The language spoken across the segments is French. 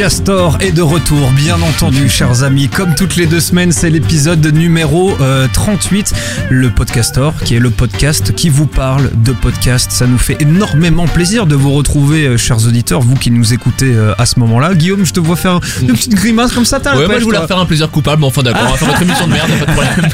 Podcastor est de retour, bien entendu, chers amis. Comme toutes les deux semaines, c'est l'épisode numéro euh, 38. Le Podcastor, qui est le podcast qui vous parle de podcast. Ça nous fait énormément plaisir de vous retrouver, euh, chers auditeurs, vous qui nous écoutez euh, à ce moment-là. Guillaume, je te vois faire une petite grimace comme ça. T'as la Ouais, moi je voulais toi. refaire un plaisir coupable, mais enfin d'accord, on va faire notre émission de merde, y a pas de problème.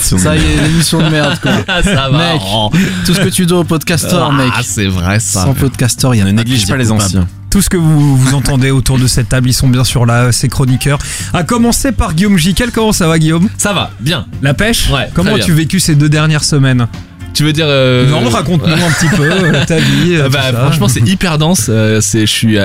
Ça y est, l'émission de merde quoi. Ah, ça va. Mec, oh. tout ce que tu dois au podcasteur, mec. Ah, c'est vrai ça. Sans podcasteur, il y a Ne néglige pas les anciens. Tout ce que vous, vous entendez autour de cette table, ils sont bien sûr là, ces chroniqueurs. À commencer par Guillaume Jiquel. Comment ça va, Guillaume? Ça va, bien. La pêche? Ouais, Comment bien. as-tu vécu ces deux dernières semaines? Tu veux dire. euh, Non, raconte-nous un petit peu euh, ta vie. euh, euh, Bah, franchement, c'est hyper dense. c'est, je suis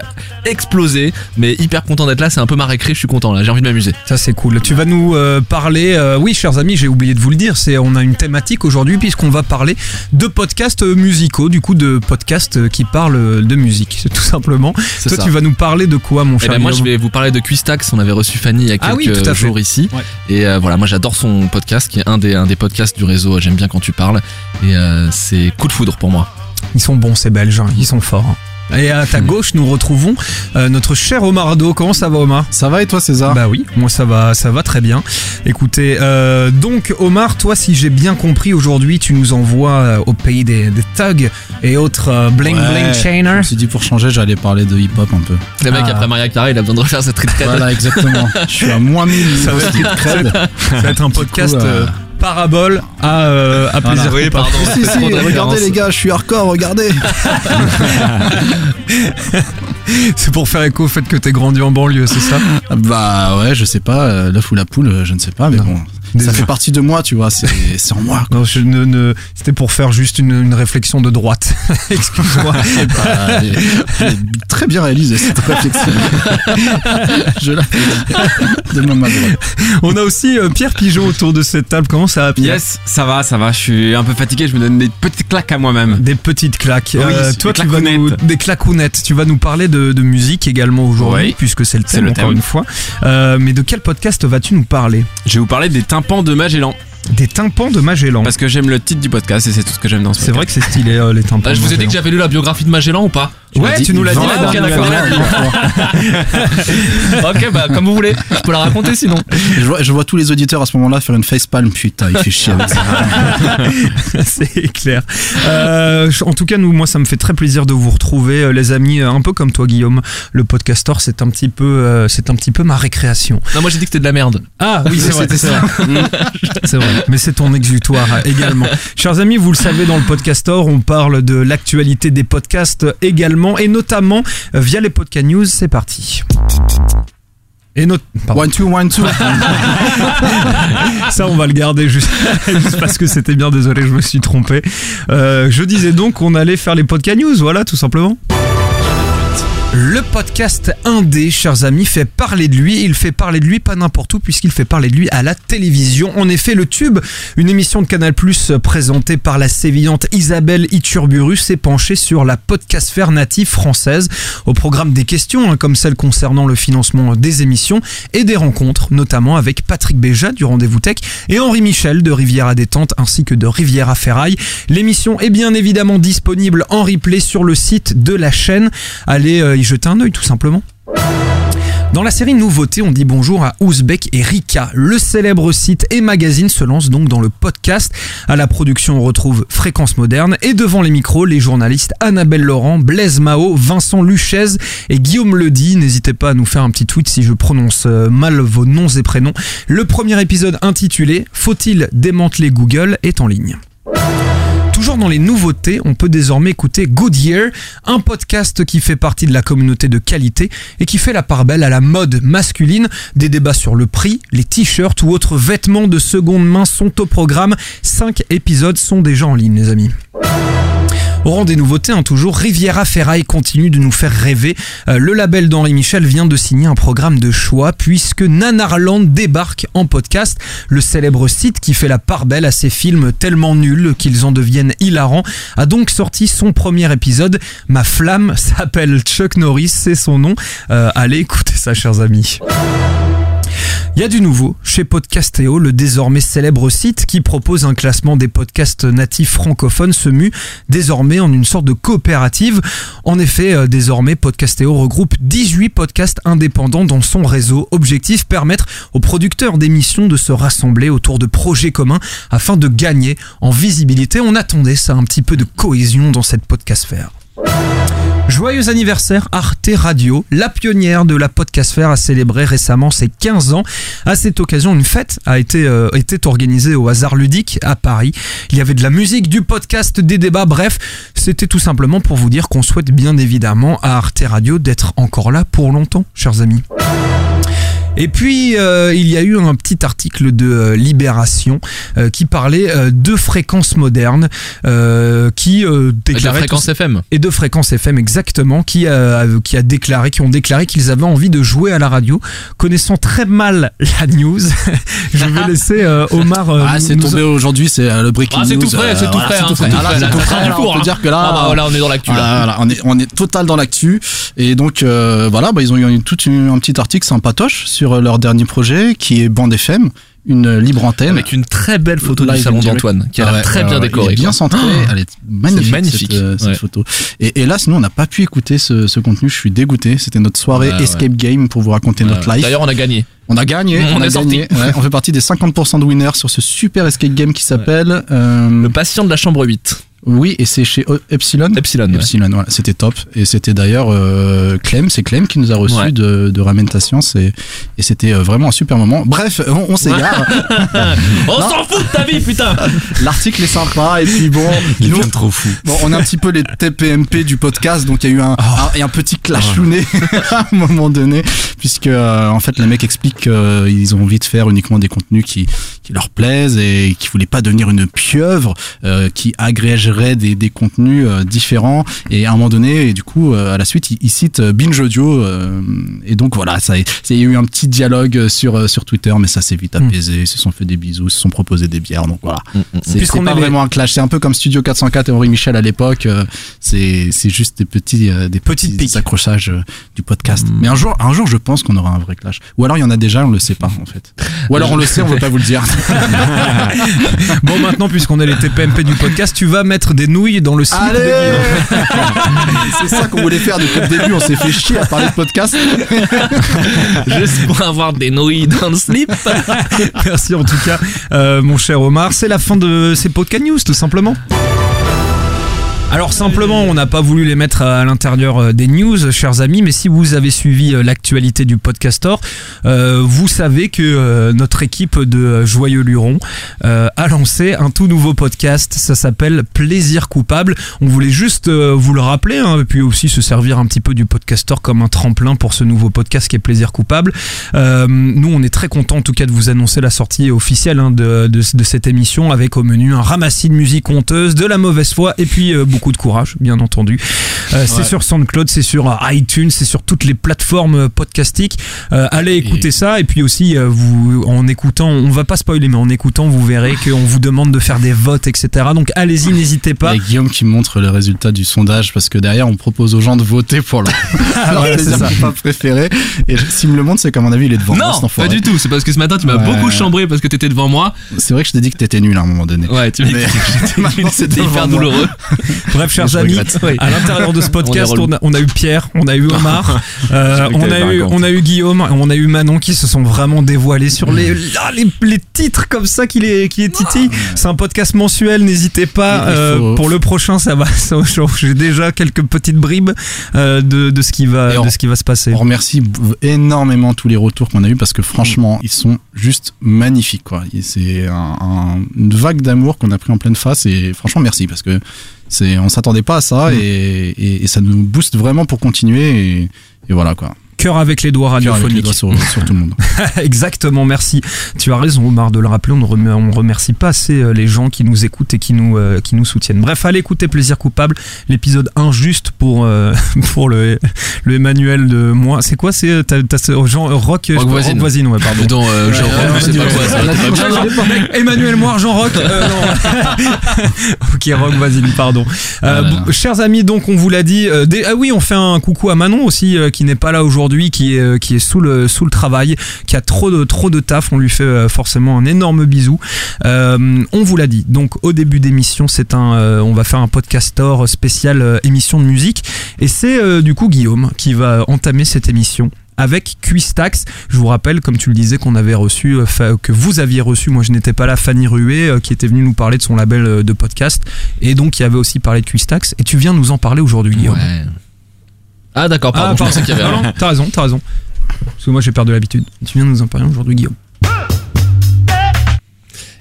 explosé, mais hyper content d'être là. C'est un peu ma récré. Je suis content là. J'ai envie de m'amuser. Ça c'est cool. Tu vas nous euh, parler. euh, oui, chers amis, j'ai oublié de vous le dire. C'est on a une thématique aujourd'hui puisqu'on va parler de podcasts musicaux, du coup de podcasts qui parlent de musique, tout simplement. Toi, ça. tu vas nous parler de quoi, mon Eh cher ben, moi, je vais vous parler de Quistax. On avait reçu Fanny il y a Ah oui, quelques tout à jours ici. Ouais. Et voilà, moi, j'adore son podcast, qui est un des, un des podcasts du réseau. J'aime bien quand tu parles. Et euh, c'est coup de foudre pour moi. Ils sont bons, ces Belges. hein. Ils sont forts. Et à ta gauche, nous retrouvons euh, notre cher Omar Ado. Comment ça va, Omar? Ça va et toi, César? Bah oui, moi ça va, ça va très bien. Écoutez, euh, donc Omar, toi, si j'ai bien compris, aujourd'hui, tu nous envoies euh, au pays des, des thugs et autres euh, bling Ouais. bling Je chainers. me suis dit pour changer, j'allais parler de hip-hop un peu. Le mec, Ah. après Maria Carey, il a besoin de refaire cette retraite. Voilà, exactement. Je suis à moins 1000 Ça va street cred. Ça va être un podcast euh, euh, parabole à, euh, à plaisir. Oui, pardon. Si, si, regardez les gars, je suis hardcore, regardez. C'est pour faire écho au fait que t'es grandi en banlieue, c'est ça? Bah ouais, je sais pas, euh, l'œuf ou la poule, euh, je ne sais pas, mais Non. bon. Ça fait partie de moi, tu vois, c'est en moi. Non, je ne, ne- c'était pour faire juste une, une réflexion de droite. Excuse-moi. Bah, très bien réalisée cette réflexion. je la fais de ma. On a aussi euh, Pierre Pigeon autour de cette table. Comment ça va, Pierre? Yes, ça va, ça va. Je suis un peu fatigué. Je me donne des petites claques à moi-même. Des petites claques. Oui, Euh, des toi, tu vas nous, des claquounettes. Tu vas nous parler de, de musique également aujourd'hui, Oui, puisque c'est le thème, le encore thème. une fois. Euh, mais de quel podcast vas-tu nous parler? Je vais vous parler des tympans de Magellan. Des tympans de Magellan. Parce que j'aime le titre du podcast et c'est tout ce que j'aime dans ce C'est vrai que c'est stylé, euh, les tympans. Ah, je de vous ai dit que Magellan. j'avais lu la biographie de Magellan ou pas Ouais, tu nous l'as dit la ans, dernière ok, fois. Ok, bah comme vous voulez. Je peux la raconter sinon. Je vois, je vois tous les auditeurs à ce moment-là faire une facepalm. Putain, il fait chier avec ça. c'est clair. Euh, en tout cas, nous, moi, ça me fait très plaisir de vous retrouver, euh, les amis. euh, Un peu comme toi, Guillaume. Le podcastor, c'est un petit peu, euh, c'est un petit peu ma récréation. Non, moi j'ai dit que c'était de la merde. Ah oui, c'est vrai, C'était c'est ça. vrai. C'est vrai. Mais c'est ton exutoire également. Chers amis, vous le savez, dans le podcastor, on parle de l'actualité des podcasts également, et notamment euh, via les podcast news. C'est parti. Et notre, pardon. One, two, one, two. Ça, on va le garder juste, juste parce que c'était bien. Désolé, je me suis trompé. Euh, je disais donc qu'on allait faire les podcast news, voilà, tout simplement. Le podcast Indé, chers amis, fait parler de lui. Il fait parler de lui pas n'importe où puisqu'il fait parler de lui à la télévision. En effet, Le Tube, une émission de Canal+, présentée par la sévillante Isabelle Iturburu, s'est penchée sur la podcastphère native française. Au programme des questions, hein, comme celles concernant le financement des émissions et des rencontres, notamment avec Patrick Béja du Rendez-vous Tech et Henri Michel de Rivière à Détente ainsi que de Rivière à Ferraille. L'émission est bien évidemment disponible en replay sur le site de la chaîne. Allez euh, jeter un œil tout simplement. Dans la série Nouveautés, on dit bonjour à Ouzbek et Rika. Le célèbre site et magazine se lance donc dans le podcast. À la production, on retrouve Fréquence Moderne et devant les micros, les journalistes Annabelle Laurent, Blaise Mao, Vincent Luchez et Guillaume Ledy. N'hésitez pas à nous faire un petit tweet si je prononce euh, mal vos noms et prénoms. Le premier épisode intitulé Faut-il démanteler Google est en ligne. Toujours dans les nouveautés, on peut désormais écouter Goodyear, un podcast qui fait partie de la communauté de qualité et qui fait la part belle à la mode masculine. Des débats sur le prix, les t-shirts ou autres vêtements de seconde main sont au programme. Cinq épisodes sont déjà en ligne, les amis. Au rang des nouveautés, hein, toujours, Riviera Ferraille continue de nous faire rêver. Euh, le label d'Henri Michel vient de signer un programme de choix puisque Nanarland débarque en podcast. Le célèbre site qui fait la part belle à ces films tellement nuls qu'ils en deviennent hilarants a donc sorti son premier épisode. Ma flamme s'appelle Chuck Norris, c'est son nom. Euh, allez écoutez ça, chers amis. Il y a du nouveau chez Podcastéo, le désormais célèbre site qui propose un classement des podcasts natifs francophones se mue désormais en une sorte de coopérative. En effet, euh, désormais Podcastéo regroupe 18 podcasts indépendants dans son réseau. Objectif permettre aux producteurs d'émissions de se rassembler autour de projets communs afin de gagner en visibilité. On attendait ça, un petit peu de cohésion dans cette podcastfère. Joyeux anniversaire Arte Radio, la pionnière de la podcastfère a célébré récemment ses 15 ans. À cette occasion, une fête a été, euh, organisée au hasard ludique à Paris. Il y avait de la musique, du podcast, des débats, bref, c'était tout simplement pour vous dire qu'on souhaite bien évidemment à Arte Radio d'être encore là pour longtemps, chers amis. Et puis, euh, il y a eu un petit article de euh, Libération euh, qui parlait euh, de fréquences modernes, euh, qui euh, Et de la déclarait fréquence FM. et de fréquence FM exactement qui a, qui a déclaré qui ont déclaré qu'ils avaient envie de jouer à la radio connaissant très mal la news je vais laisser euh, Omar euh, Ah, c'est nous- tombé aujourd'hui, c'est euh, le breaking Ah, c'est news. tout frais, c'est tout frais, c'est hein, tout c'est frais. tout Ah, On peut hein. dire que là, Ah bah voilà, on est dans l'actu là. Voilà, on est, on est total dans l'actu. Et donc, euh, voilà, bah, ils ont eu une- tout une- un petit article sympatoche sur leur dernier projet qui est Bande FM, une libre antenne. Avec une très belle photo du salon d'Antoine, qui a Ah l'air ouais, très ouais, bien décorée. Elle est bien centrée, elle est magnifique, magnifique, cette, euh, cette ouais. photo. Et, là, sinon, on n'a pas pu écouter ce, ce contenu. Je suis dégoûté. C'était notre soirée. Escape Game pour vous raconter notre life. D'ailleurs, on a gagné. On a gagné. On a est gagné. On fait partie des 50% de winners sur ce super Escape Game qui s'appelle. euh, Le patient de la chambre 8. Oui, et c'est chez O- Epsilon. Epsilon. ouais. Epsilon, voilà, c'était top. Et c'était d'ailleurs euh, Clem, c'est Clem qui nous a reçu Ouais. de, de Ramène ta science et, et c'était euh, vraiment un super moment. Bref, on, on s'égare. On s'en fout de ta vie, putain L'article est sympa et puis bon, Il nous, devient trop fou. bon, on est un petit peu les TPMP du podcast, donc il y a eu un, un, et un petit clash luné à un moment donné, puisque euh, en fait les mecs expliquent qu'ils ont envie de faire uniquement des contenus qui, qui leur plaisent et qui voulaient pas devenir une pieuvre euh, qui agrégerait des, des contenus euh, différents. Et à un moment donné, et du coup, euh, à la suite, ils, ils citent Binge Audio. euh, et donc voilà, ça, c'est- il y a eu un petit dialogue sur, euh, sur Twitter, mais ça s'est vite apaisé. Ils se sont fait des bisous, ils se sont proposé des bières. Donc voilà. C'est Puisqu'on c'est pas vraiment un clash. C'est un peu comme Studio 404 et Henri Michel à l'époque. euh, C'est c'est juste des petits, euh, des Petites petits accrochages euh, du podcast. Mais un jour, un jour, je pense qu'on aura un vrai clash. Ou alors il y en a déjà, on le sait pas en fait. Ou alors on le sait, on veut pas vous le dire. bon maintenant puisqu'on est les TPMP du podcast tu vas mettre des nouilles dans le slip Allez. C'est ça qu'on voulait faire depuis le début. On s'est fait chier à parler de podcast. Juste pour avoir des nouilles dans le slip. merci en tout cas euh, mon cher Omar c'est la fin de ces podcast news tout simplement alors simplement, on n'a pas voulu les mettre à l'intérieur euh, des news, chers amis, mais si vous avez suivi euh, l'actualité du podcastor, euh, vous savez que euh, notre équipe de euh, Joyeux Luron euh, a lancé un tout nouveau podcast, ça s'appelle Plaisir coupable. On voulait juste euh, vous le rappeler, hein, et puis aussi se servir un petit peu du podcastor comme un tremplin pour ce nouveau podcast qui est Plaisir coupable. Euh, nous, on est très content en tout cas de vous annoncer la sortie officielle hein, de, cette émission avec au menu un ramassis de musique honteuse, de la mauvaise foi et puis euh, beaucoup de courage, bien entendu. Euh, C'est Ouais. sur SoundCloud, c'est sur euh, iTunes, c'est sur toutes les plateformes euh, podcastiques. Euh, allez écouter ça et puis aussi euh, vous en écoutant, on va pas spoiler, mais en écoutant, vous verrez qu'on vous demande de faire des votes, etc. Donc allez-y, n'hésitez pas. Et Guillaume qui montre le résultat du sondage parce que derrière on propose aux gens de voter pour leur, leur Voilà, plaisir préféré. Et s'il me le montre, c'est qu'à mon avis il est devant moi, Non, pas du tout. C'est parce que ce matin, tu m'as Ouais. beaucoup chambré parce que t'étais devant moi. C'est vrai que je t'ai dit que t'étais nul à un moment donné. Ouais, tu m'as c'est C'était hyper moi. douloureux. Bref, chers amis. Oui. à l'intérieur de ce podcast, on a, on a eu Pierre, on a eu Omar, euh, on, a eu, on a eu Guillaume, on a eu Manon qui se sont vraiment dévoilés sur les, là, les, les titres comme ça qui les, qui les titillent. C'est un podcast mensuel, n'hésitez pas. Euh, pour le prochain, ça va. J'ai déjà quelques petites bribes euh, de, de ce qui va, on- de ce qui va se passer. On remercie énormément tous les retours qu'on a eu parce que franchement, ils sont juste magnifiques. quoi. C'est un- un- une vague d'amour qu'on a pris en pleine face et franchement, merci parce que c'est, on s'attendait pas à ça et, et- et ça nous booste vraiment pour continuer et, et voilà quoi. Cœur avec les doigts avec les radiophoniques. doigts sur, sur tout le monde. Exactement, merci. Tu as raison, Omar, de le rappeler. On ne on remercie pas assez euh, les gens qui nous écoutent et qui nous, euh, qui nous soutiennent. Bref, allez écouter Plaisir Coupable, l'épisode injuste pour, euh, pour le, le Emmanuel de moi. C'est quoi C'est Jean Rock, Rock Voisine. Voisine, ouais, pardon. Dans euh, genre, Ouais, je sais ouais, pas quoi. Emmanuel Moir, Jean Rock. ok, Rock Voisine, pardon. Ah là chers amis, donc on vous l'a dit. des- ah oui, on fait un coucou à Manon aussi, qui n'est pas là aujourd'hui. Aujourd'hui, qui est, euh, qui est sous le, sous le travail, qui a trop de, trop de taf. On lui fait euh, forcément un énorme bisou. Euh, on vous l'a dit. Donc, au début d'émission, c'est un, on va faire un podcastor spécial émission de musique. Et c'est du coup Guillaume qui va entamer cette émission avec Quistax. Je vous rappelle, comme tu le disais, qu'on avait reçu, que vous aviez reçu, moi je n'étais pas là, Fanny Rué, qui était venue nous parler de son label de podcast, et donc qui avait aussi parlé de Quistax. Et tu viens nous en parler aujourd'hui, Guillaume. Ouais. Ah d'accord, pardon, Ah, je pardon. pensais qu'il y avait Non, non, t'as raison, t'as raison. Parce que moi j'ai perdu l'habitude. Tu viens nous en parler aujourd'hui, Guillaume.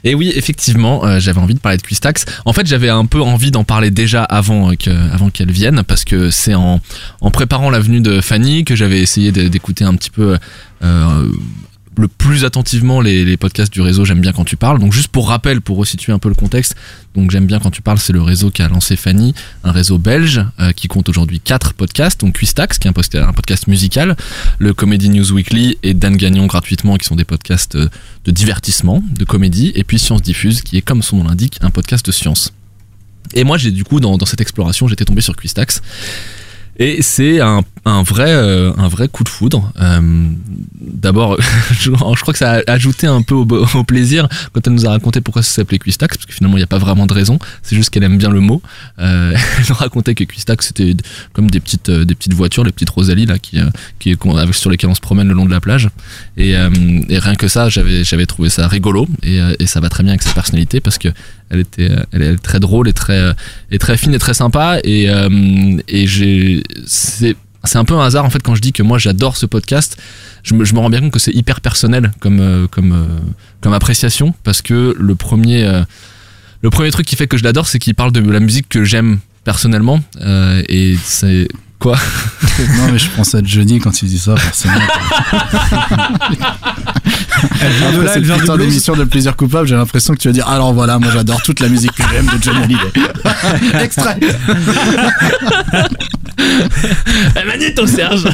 Et oui, effectivement, euh, j'avais envie de parler de Quistax. En fait, j'avais un peu envie d'en parler déjà avant euh, que, avant qu'elle vienne, parce que c'est en, en préparant la venue de Fanny que j'avais essayé de- d'écouter un petit peu euh, le plus attentivement les, podcasts du réseau J'aime bien quand tu parles. Donc juste pour rappel, pour resituer un peu le contexte, donc J'aime bien quand tu parles, c'est le réseau qui a lancé Fanny, un réseau belge euh, qui compte aujourd'hui quatre podcasts, donc Quistax qui est un podcast musical, le Comedy News Weekly et Dan Gagnon gratuitement qui sont des podcasts euh, de divertissement, de comédie, et puis Science Diffuse qui est comme son nom l'indique un podcast de science. Et moi j'ai du coup dans, dans cette exploration j'étais tombé sur Quistax. Et c'est un, un vrai euh, un vrai coup de foudre. Euh, D'abord, je, crois que ça a ajouté un peu au, plaisir quand elle nous a raconté pourquoi ça s'appelait Quistax, parce que finalement il n'y a pas vraiment de raison. C'est juste qu'elle aime bien le mot. Euh, elle racontait que Quistax c'était comme des petites des petites voitures, les petites Rosalie là qui qui sur lesquelles on se promène le long de la plage. Et, rien que ça, j'avais trouvé ça rigolo et, et ça va très bien avec sa personnalité parce que elle était est très drôle et très et très fine et très sympa et et j'ai c'est un peu un hasard en fait quand je dis que moi j'adore ce podcast je me, je me rends bien compte que c'est hyper personnel comme euh, comme euh, comme appréciation parce que le premier euh, le premier truc qui fait que je l'adore c'est qu'il parle de la musique que j'aime personnellement euh, et c'est quoi? Non, mais je pense à Johnny quand il dit ça, forcément. Elle vient de Après là, elle cette putain d'émission de plaisir coupable, j'ai l'impression que tu vas dire alors voilà, moi j'adore toute la musique que j'aime de Johnny Hallyday. Extrait. Magnéto Serge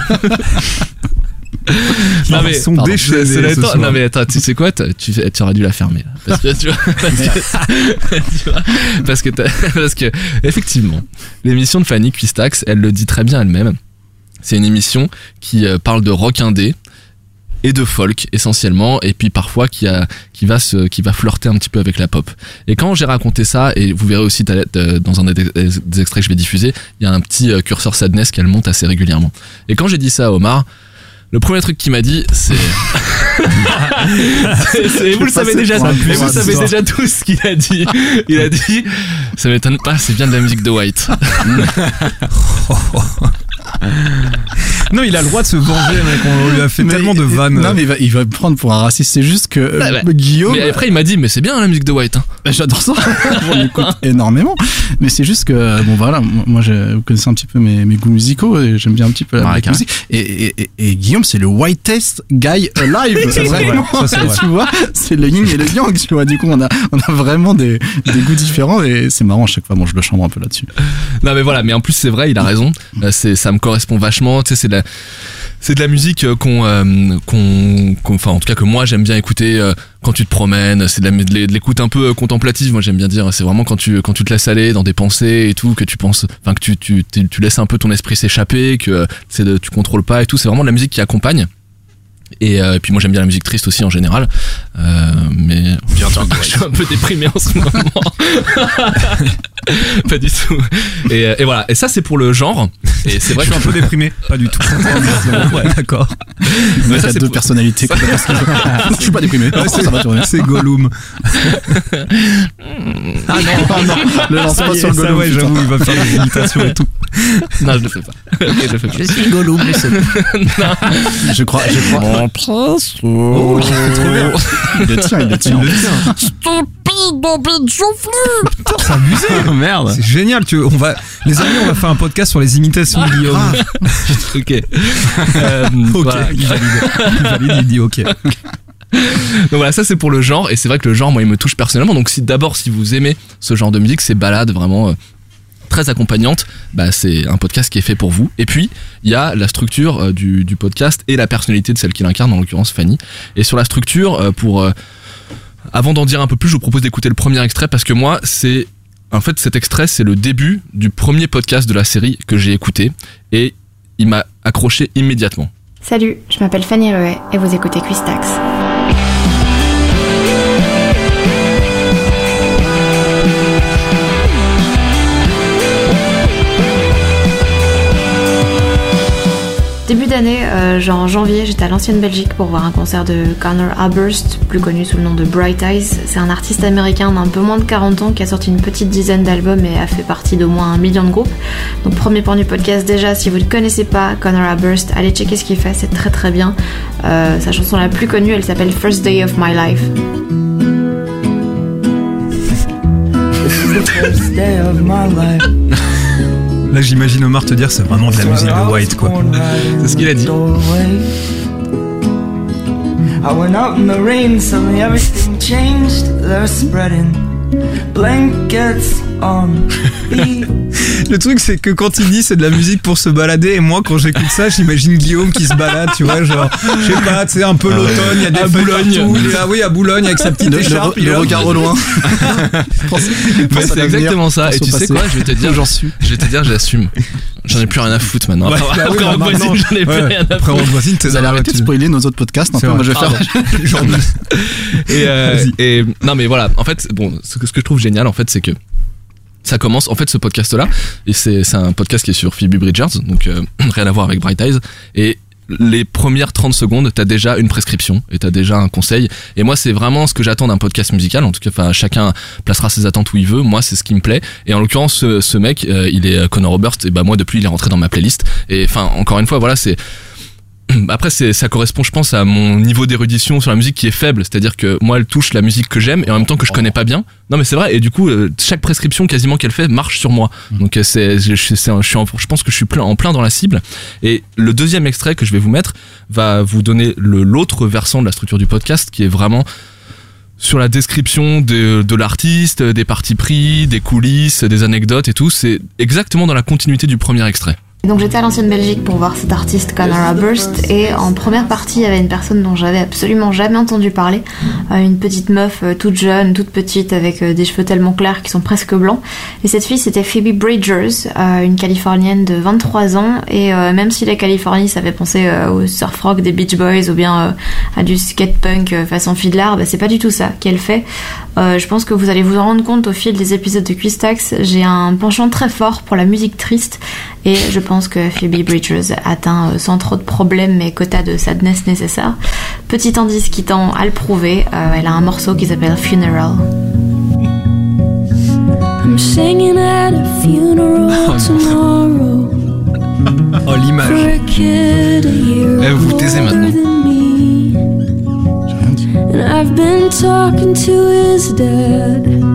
Non, mais sont pardon, déchaînés ce la- soir. non mais attends, tu sais quoi tu, tu aurais dû la fermer là. Parce que tu vois, parce que, tu vois, parce que, t'as- parce que effectivement, l'émission de Fanny Quistax, elle le dit très bien elle-même. C'est une émission qui euh, parle de rock indé et de folk essentiellement et puis parfois qui a qui va se qui va flirter un petit peu avec la pop. Et quand j'ai raconté ça et vous verrez aussi t'as- dans un des, extraits que je vais diffuser, il y a un petit euh, curseur sadness qu'elle monte assez régulièrement. Et quand j'ai dit ça à Omar, le premier truc qu'il m'a dit, c'est. Vous le savez déjà, mais vous savez déjà tout ce qu'il a dit. Il a dit, ça m'étonne pas, c'est bien de la musique de White. Non, il a le droit de se venger, mec. On lui a fait Mais- tellement de vannes. Non, mais il va, il va me prendre pour un raciste. C'est juste que euh, ouais. Guillaume. Mais après, il m'a dit, mais c'est bien la musique de White. hein. Bah, J'adore ça, j'en écoute énormément. Mais c'est juste que, bon voilà, moi je, vous connaissez un petit peu mes, mes goûts musicaux et j'aime bien un petit peu la Ouais, music. Et, et, et, et Guillaume, c'est le whitest guy alive. C'est vrai, ça, tu vois, c'est le yin et le yang, tu vois. Du coup, on a, on a vraiment des, des goûts différents et c'est marrant à chaque fois. Bon, je le chambre un peu là-dessus. Non mais voilà, mais en plus c'est vrai, il a raison. Euh, C'est, ça correspond vachement. Tu sais, c'est de la, c'est de la musique euh, qu'on, euh, qu'on, qu'on- enfin en tout cas que moi j'aime bien écouter euh, quand tu te promènes. C'est de, la, de l'é- de l'écoute un peu contemplative. Moi j'aime bien dire. C'est vraiment quand tu, quand tu te laisses aller dans des pensées et tout, que tu penses, enfin que tu, tu, tu, laisses un peu ton esprit s'échapper, que c'est de, tu contrôles pas et tout. C'est vraiment de la musique qui accompagne. Et euh, puis moi j'aime bien la musique triste aussi en général, euh, mais je suis un peu déprimé en ce moment. pas du tout. Et, euh, et voilà. Et ça c'est pour le genre. Et c'est Je vrai suis que un peu déprimé. Pas du tout. ouais, d'accord. Mais Il ça, a c'est deux pour- personnalités. que- je suis pas déprimé. Ouais, ça. C'est Gollum. Ah non, ah non, le lance Ça pas sur ça, Gollum. ouais, j'avoue, il va faire des imitations et tout. non, je le fais pas. Ok, je le fais pas. suis Gollum, mais c'est. Je crois, je crois. Oh, trop bien. Il le tient, il le tient. Il le tient. Putain, c'est abusé. Oh merde. C'est génial. Tu, on va, les amis, on va faire un podcast sur les imitations de Guillaume. Ok. Euh, Ok, voilà. il valide. Il valide, il dit ok. Donc voilà, ça c'est pour le genre, et c'est vrai que le genre, moi, il me touche personnellement. Donc si d'abord, si vous aimez ce genre de musique, ces balades vraiment euh, très accompagnantes, bah c'est un podcast qui est fait pour vous. Et puis il y a la structure euh, du, du podcast et la personnalité de celle qui l'incarne, en l'occurrence Fanny. Et sur la structure, euh, pour euh, avant d'en dire un peu plus, je vous propose d'écouter le premier extrait parce que moi, c'est en fait cet extrait, c'est le début du premier podcast de la série que j'ai écouté et il m'a accroché immédiatement. Salut, je m'appelle Fanny Ruet et vous écoutez Quistax. Début d'année, euh, genre en janvier, j'étais à l'ancienne Belgique pour voir un concert de Connor Aberst, plus connu sous le nom de Bright Eyes. C'est un artiste américain d'un peu moins de 40 ans qui a sorti une petite dizaine d'albums et a fait partie d'au moins un million de groupes. Donc premier point du podcast déjà, si vous ne connaissez pas Connor Aberst, allez checker ce qu'il fait, c'est très très bien. Euh, sa chanson la plus connue, elle s'appelle First Day of My Life. Là, j'imagine Omar te dire c'est vraiment de la musique de White, quoi. C'est ce qu'il a dit. I went out in the rain, suddenly everything changed. They're spreading blankets on me. Le truc, c'est que quand il dit c'est de la musique pour se balader, et moi, quand j'écoute ça, j'imagine Guillaume qui se balade, tu vois, genre, je sais pas, tu sais, un peu l'automne, il y a des À Boulogne. partout, il est- ah oui, à Boulogne, avec sa petite Le, écharpe, le- il est le là. regard au loin. C'est exactement ça. Et tu sais quoi Je vais te dire, J'en suis. Je vais te dire, j'assume. J'en ai plus rien à foutre maintenant. Ouais, Après, bah oui, après, bah voisine, j'en ai plus rien à Après, on voisine, t'es Vous allez arrêter de spoiler nos autres podcasts un peu. Moi, je vais faire. Et, euh, et non mais voilà, en fait, bon, ce que, ce que je trouve génial, en fait, c'est que ça commence, en fait, ce podcast-là, et c'est c'est un podcast qui est sur Phoebe Bridgers, donc euh, rien à voir avec Bright Eyes, et les premières 30 secondes, t'as déjà une prescription et t'as déjà un conseil. Et moi, c'est vraiment ce que j'attends d'un podcast musical. En tout cas, enfin, chacun placera ses attentes où il veut. Moi, c'est ce qui me plaît. Et en l'occurrence, ce, mec, euh, il est euh, Connor Roberts. Et bah moi, depuis, il est rentré dans ma playlist. Et enfin, encore une fois, voilà, c'est après, c'est, ça correspond, je pense, à mon niveau d'érudition sur la musique qui est faible. C'est-à-dire que moi, elle touche la musique que j'aime et en même temps que je connais pas bien. Non, mais c'est vrai. Et du coup, euh, chaque prescription quasiment qu'elle fait marche sur moi. Donc, euh, c'est, je, pense que je suis plein, en plein dans la cible. Et le deuxième extrait que je vais vous mettre va vous donner l'autre versant de la structure du podcast qui est vraiment sur la description de, de l'artiste, des partis pris, des coulisses, des anecdotes et tout. C'est exactement dans la continuité du premier extrait. Donc j'étais à l'ancienne Belgique pour voir cet artiste Connor Aberst et en première partie il y avait une personne dont j'avais absolument jamais entendu parler, Euh, une petite meuf euh, toute jeune, toute petite avec euh, des cheveux tellement clairs qui sont presque blancs. Et cette fille c'était Phoebe Bridgers, une Californienne de 23 ans et même si la Californie ça fait penser au surf rock des Beach Boys ou bien à du skate punk façon Fiddler, bah, c'est pas du tout ça qu'elle fait. Je pense que vous allez vous en rendre compte au fil des épisodes de Quistax, j'ai un penchant très fort pour la musique triste et je pense que Phoebe Bridgers atteint euh, sans trop de problèmes mes quotas de sadness nécessaires. Petit indice qui tend à le prouver, euh, elle a un morceau qui s'appelle Funeral. I'm singing at a funeral tomorrow oh, l'image. Eh, vous vous taisez maintenant. than me. J'ai rien dit. And I've been talking to his dad.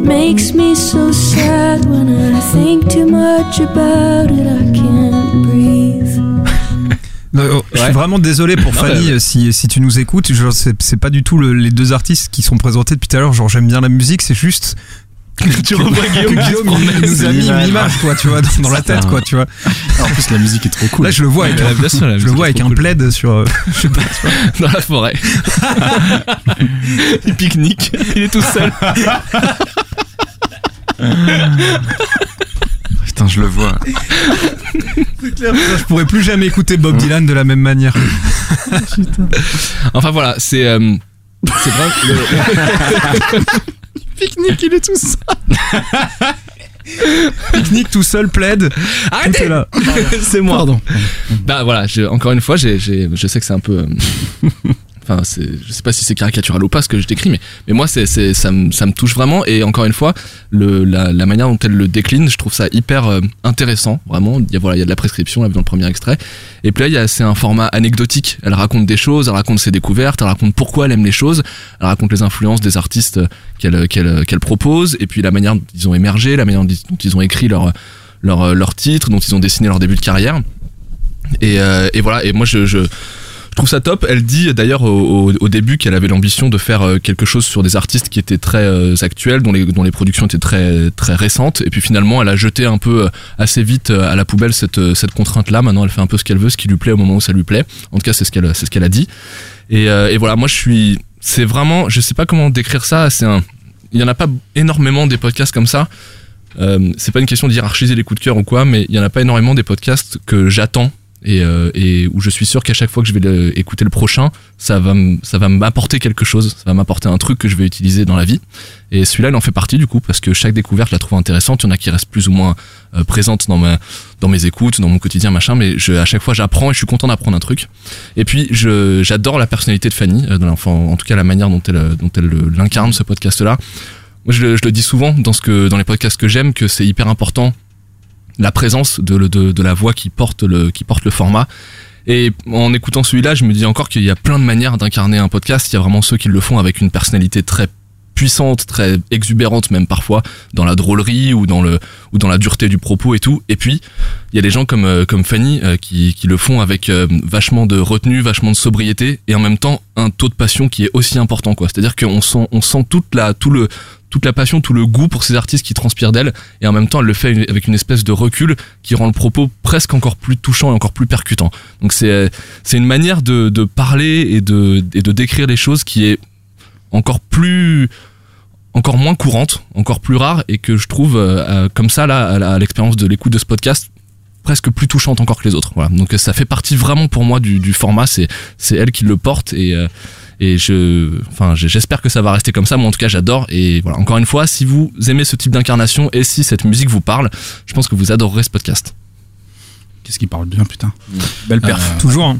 It makes me so sad when I think too much about it. I can't breathe. Non, oh, Je suis vraiment désolé pour Non, Fanny euh, si, si tu nous écoutes. C'est, pas du tout le- les deux artistes qui sont présentés depuis tout à l'heure. Genre, j'aime bien la musique, c'est juste. tu que- revois Guillaume il nous a mis une image, quoi, tu vois, dans, dans la tête, quoi, tu vois. En plus, la musique est trop cool. Là, je le vois avec, Ouais, un, bien sûr, la je le musique vois est avec trop un cool. plaid sur. euh, je sais pas, tu vois. dans la forêt. Il pique-nique, il est tout seul. Putain, je le vois. C'est clair, je pourrais plus jamais écouter Bob Dylan de la même manière. Enfin voilà, c'est euh, c'est vrai. le- Pique-nique, il est tout seul. Pique-nique tout seul, plaid. Tout est Arrêtez là. C'est moi. Pardon. Bah voilà, je- encore une fois, j'ai, j'ai- je sais que c'est un peu. euh, Enfin, je sais pas si c'est caricatural ou pas ce que je décris, mais, mais moi, c'est, ça, me, ça me touche vraiment. Et encore une fois, le, la, la manière dont elle le décline, je trouve ça hyper euh, intéressant, vraiment. Il y a, voilà, il y a de la prescription là, dans le premier extrait. Et puis là, c'est un format anecdotique. Elle raconte des choses, elle raconte ses découvertes, elle raconte pourquoi elle aime les choses, elle raconte les influences des artistes qu'elle, qu'elle, qu'elle propose, et puis la manière dont ils ont émergé, la manière dont ils ont écrit leur, leur, leur titre, dont ils ont dessiné leur début de carrière. Et, euh, et voilà, et moi je, je, je trouve ça top. Elle dit d'ailleurs au, début qu'elle avait l'ambition de faire euh, quelque chose sur des artistes qui étaient très euh, actuels, dont les, productions étaient très, récentes. Et puis finalement, elle a jeté un peu euh, assez vite à la poubelle cette, contrainte-là. Maintenant, elle fait un peu ce qu'elle veut, ce qui lui plaît au moment où ça lui plaît. En tout cas, c'est ce qu'elle a dit. Et, voilà, moi je suis. C'est vraiment. Je sais pas comment décrire ça. Il y en a pas énormément des podcasts comme ça. C'est pas une question de hiérarchiser les coups de cœur ou quoi, mais il y en a pas énormément des podcasts que j'attends et, euh, et où je suis sûr qu'à chaque fois que je vais écouter le prochain, ça va ça va m'apporter quelque chose, ça va m'apporter un truc que je vais utiliser dans la vie. Et celui-là, il en fait partie du coup parce que chaque découverte, je la trouve intéressante. Il y en a qui restent plus ou moins euh, présentes dans ma dans mes écoutes, dans mon quotidien, machin. Mais je, à chaque fois, j'apprends et je suis content d'apprendre un truc. Et puis, je j'adore la personnalité de Fanny, euh, enfin, en tout cas la manière dont elle euh, dont elle euh, l'incarne ce podcast-là. Moi, je, je le dis souvent dans ce que dans les podcasts que j'aime que c'est hyper important la présence de, la voix qui porte le qui porte le format. Et en écoutant celui-là, je me dis encore qu'il y a plein de manières d'incarner un podcast. Il y a vraiment ceux qui le font avec une personnalité très puissante, très exubérante même parfois, dans la drôlerie ou dans le ou dans la dureté du propos et tout. Et puis il y a des gens comme euh, comme Fanny euh, qui qui le font avec euh, vachement de retenue, vachement de sobriété et en même temps un taux de passion qui est aussi important quoi. C'est-à-dire qu'on sent on sent toute la tout le toute la passion, tout le goût pour ces artistes qui transpirent d'elle, et en même temps elle le fait avec une espèce de recul qui rend le propos presque encore plus touchant et encore plus percutant. Donc c'est une manière de, parler et de, de décrire les choses qui est encore plus encore moins courante, encore plus rare et que je trouve euh, euh, comme ça là à l'expérience de l'écoute de ce podcast presque plus touchante encore que les autres. Voilà. Donc euh, ça fait partie vraiment pour moi du, du format. C'est c'est elle qui le porte et euh, et je enfin j'espère que ça va rester comme ça. Moi en tout cas j'adore et voilà encore une fois si vous aimez ce type d'incarnation et si cette musique vous parle, je pense que vous adorerez ce podcast. Qu'est-ce qui parle bien, putain Belle perf. Euh, Toujours. hein.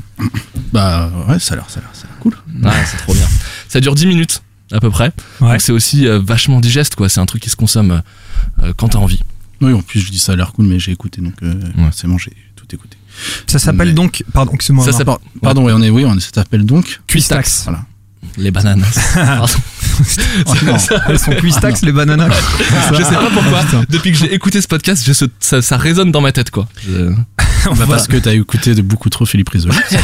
Bah ouais, ça a l'air, ça a l'air, ça a l'air cool. Ah, c'est trop bien. Ça dure 10 minutes à peu près. Ouais. Donc c'est aussi euh, vachement digeste quoi. C'est un truc qui se consomme quand t'as envie. Oui, en plus je dis ça a l'air cool, mais j'ai écouté, donc euh, Ouais. c'est bon, j'ai tout écouté. Ça s'appelle Mais- donc. Pardon, excuse-moi. Ça s'appelle Pardon, oui, on est, oui, on est, ça s'appelle donc. Quistax. Voilà. Les bananes. Pardon. Oh. Elles sont Quistax, les bananas. je sais pas pourquoi. Putain. Depuis que j'ai écouté ce podcast, je, ça, ça résonne dans ma tête quoi. Je- Bah, parce que t'as écouté de beaucoup trop Philippe Risoli.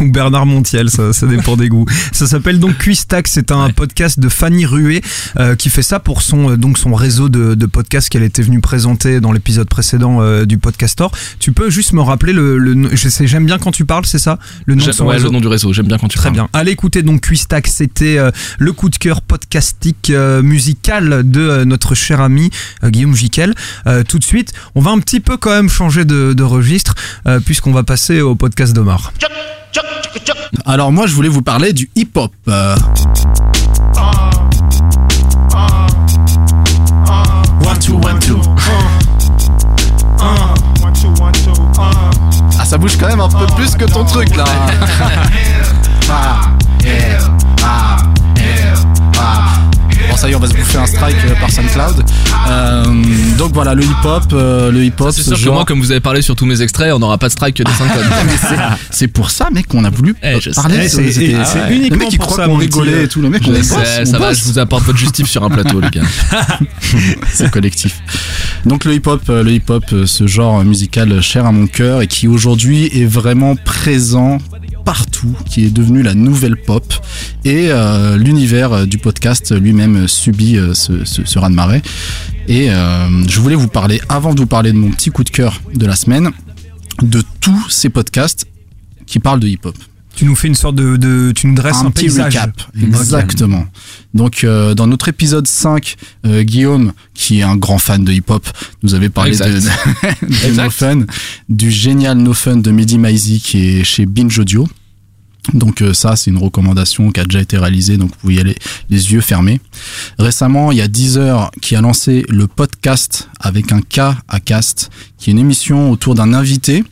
ou Bernard Montiel, ça, ça dépend des goûts. Ça s'appelle donc Quistax, c'est un podcast de Fanny Rué euh, qui fait ça pour son euh, donc son réseau de, de podcasts qu'elle était venue présenter dans l'épisode précédent euh, du Podcastor. Tu peux juste me rappeler le, le j'aime bien quand tu parles, c'est ça? Le nom de J'ai- son ouais, réseau le nom du réseau. J'aime bien quand tu Très parles. bien. Allez écouter donc Quistax, c'était euh, le coup de cœur podcastique euh, musical de euh, notre cher ami euh, Guillaume Jiquel. Euh, tout de suite, on va un petit peu quand même changer de, de registre euh, puisqu'on va passer au podcast d'Omar. Alors moi, je voulais vous parler du hip-hop. Euh, Ah, ça bouge quand même un peu plus que ton truc là. Bon ça y est, on va se bouffer un strike euh, par SoundCloud. Euh, donc voilà, le hip-hop, euh, le hip-hop, C'est ce sûr que genre- moi, comme vous avez parlé sur tous mes extraits, on n'aura pas de strike des 5 codes. Mais c'est- pour ça, mec, qu'on a voulu Eh, parler. Eh, c'est- Le uniquement mec, il pour croit ça, qu'on rigolait et tout. Le mec, on Je est sais, boss, ça on va, bosse. je vous apporte votre justif sur un plateau, les gars. c'est collectif. Donc le hip-hop, euh, le hip-hop, euh, ce genre musical cher à mon cœur et qui aujourd'hui est vraiment présent partout, qui est devenu la nouvelle pop et euh, l'univers euh, du podcast lui-même subit euh, ce, ce, ce raz-de-marée. Et euh, je voulais vous parler, avant de vous parler de mon petit coup de cœur de la semaine, de tous ces podcasts qui parlent de hip-hop. Tu nous fais une sorte de, de tu nous dresses un, petit paysage. recap. Exactement. Donc euh, dans notre épisode 5, euh, Guillaume, qui est un grand fan de hip-hop, nous avait parlé de, Exact. de Exact. No Fun, du génial No Fun de Mehdi Maizi qui est chez Binge Audio. Donc euh, ça, c'est une recommandation qui a déjà été réalisée, donc vous pouvez y aller les yeux fermés. Récemment, il y a Deezer qui a lancé le podcast avec un K à cast, qui est une émission autour d'un invité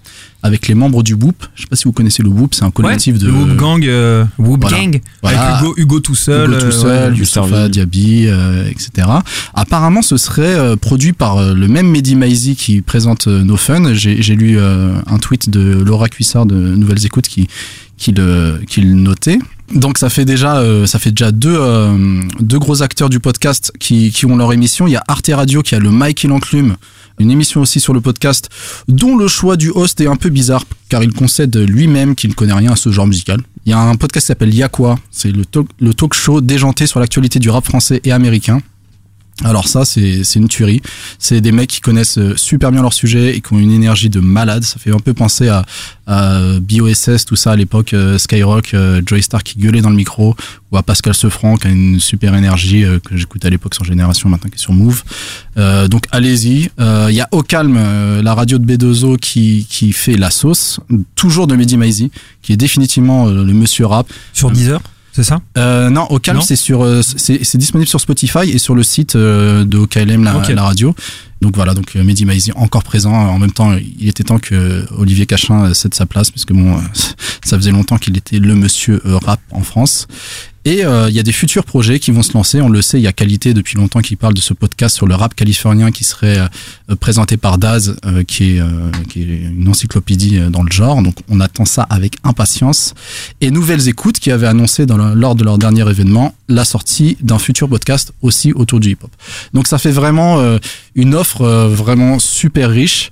avec les membres du Whoop. Je sais pas si vous connaissez le Whoop, c'est un collectif Ouais, de le Whoop Gang, euh, Whoop Voilà. Gang, Voilà. avec Hugo, Hugo tout seul, Hugo tout euh, seul, ouais. Diaby, euh, etc. Apparemment, ce serait euh, produit par euh, le même Mehdi Maizi qui présente euh, No Fun. J'ai lu euh, un tweet de Laura Cuissard de Nouvelles Écoutes qui, qui, le, qui le notait. Donc ça fait déjà euh, ça fait déjà deux euh, deux gros acteurs du podcast qui, qui ont leur émission. Il y a Arte Radio qui a le Mike et l'enclume, une émission aussi sur le podcast dont le choix du host est un peu bizarre car il concède lui-même qu'il ne connaît rien à ce genre musical. Il y a un podcast qui s'appelle Y'a C'est le le talk show déjanté sur l'actualité du rap français et américain. Alors ça, c'est une tuerie. C'est des mecs qui connaissent euh, super bien leur sujet et qui ont une énergie de malade. Ça fait un peu penser à, à BOSS, tout ça à l'époque, euh, Skyrock, euh, Joey Star qui gueulait dans le micro, ou à Pascal Sefranc qui a une super énergie euh, que j'écoute à l'époque sur Génération, maintenant qui est sur Move. Euh, donc allez-y. Euh, Il y a Au Calme, euh, la radio de B2O qui, qui fait la sauce, toujours de Mehdi Maizi, qui est définitivement le monsieur rap. Sur Deezer, c'est ça Euh, non, au calme, c'est sur, euh, c'est disponible sur Spotify et sur le site euh, de OKLM, la, radio. Donc voilà, donc euh, Mehdi Maizi encore présent. En même temps, il était temps que Olivier Cachin cède sa place, puisque bon, euh, ça faisait longtemps qu'il était le monsieur rap en France. Et euh, il y a des futurs projets qui vont se lancer. On le sait, il y a Qualité depuis longtemps qui parle de ce podcast sur le rap californien qui serait euh, présenté par Daz, euh, qui, est, euh, une encyclopédie euh, dans le genre. Donc on attend ça avec impatience. Et Nouvelles Écoutes qui avait annoncé lors de leur dernier événement la sortie d'un futur podcast aussi autour du hip-hop. Donc ça fait vraiment euh, une offre euh, vraiment super riche.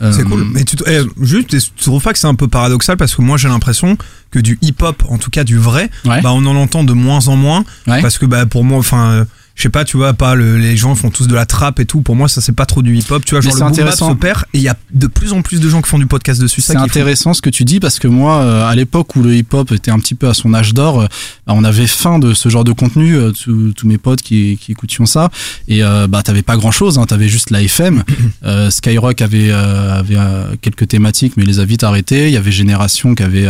C'est Euh, cool. Mais tu, eh, juste, tu trouves pas que c'est un peu paradoxal parce que moi j'ai l'impression que du hip-hop, en tout cas du vrai, Ouais. bah on en entend de moins en moins Ouais. parce que bah pour moi, enfin. Je sais pas, tu vois, pas le- les gens font tous de la trappe et tout. Pour moi, ça c'est pas trop du hip-hop. Tu vois, genre le intéressant. se perd et il y a de plus en plus de gens qui font du podcast dessus. C'est intéressant ce que tu dis parce que moi, euh, à l'époque où le hip-hop était un petit peu à son âge d'or, euh, bah, on avait faim de ce genre de contenu. euh, tous mes potes qui, qui écoutions ça, et bah t'avais pas grand-chose. Hein, t'avais juste la FM. Skyrock avait avait quelques thématiques, mais les a vite arrêtées. Il y avait Génération qui avait,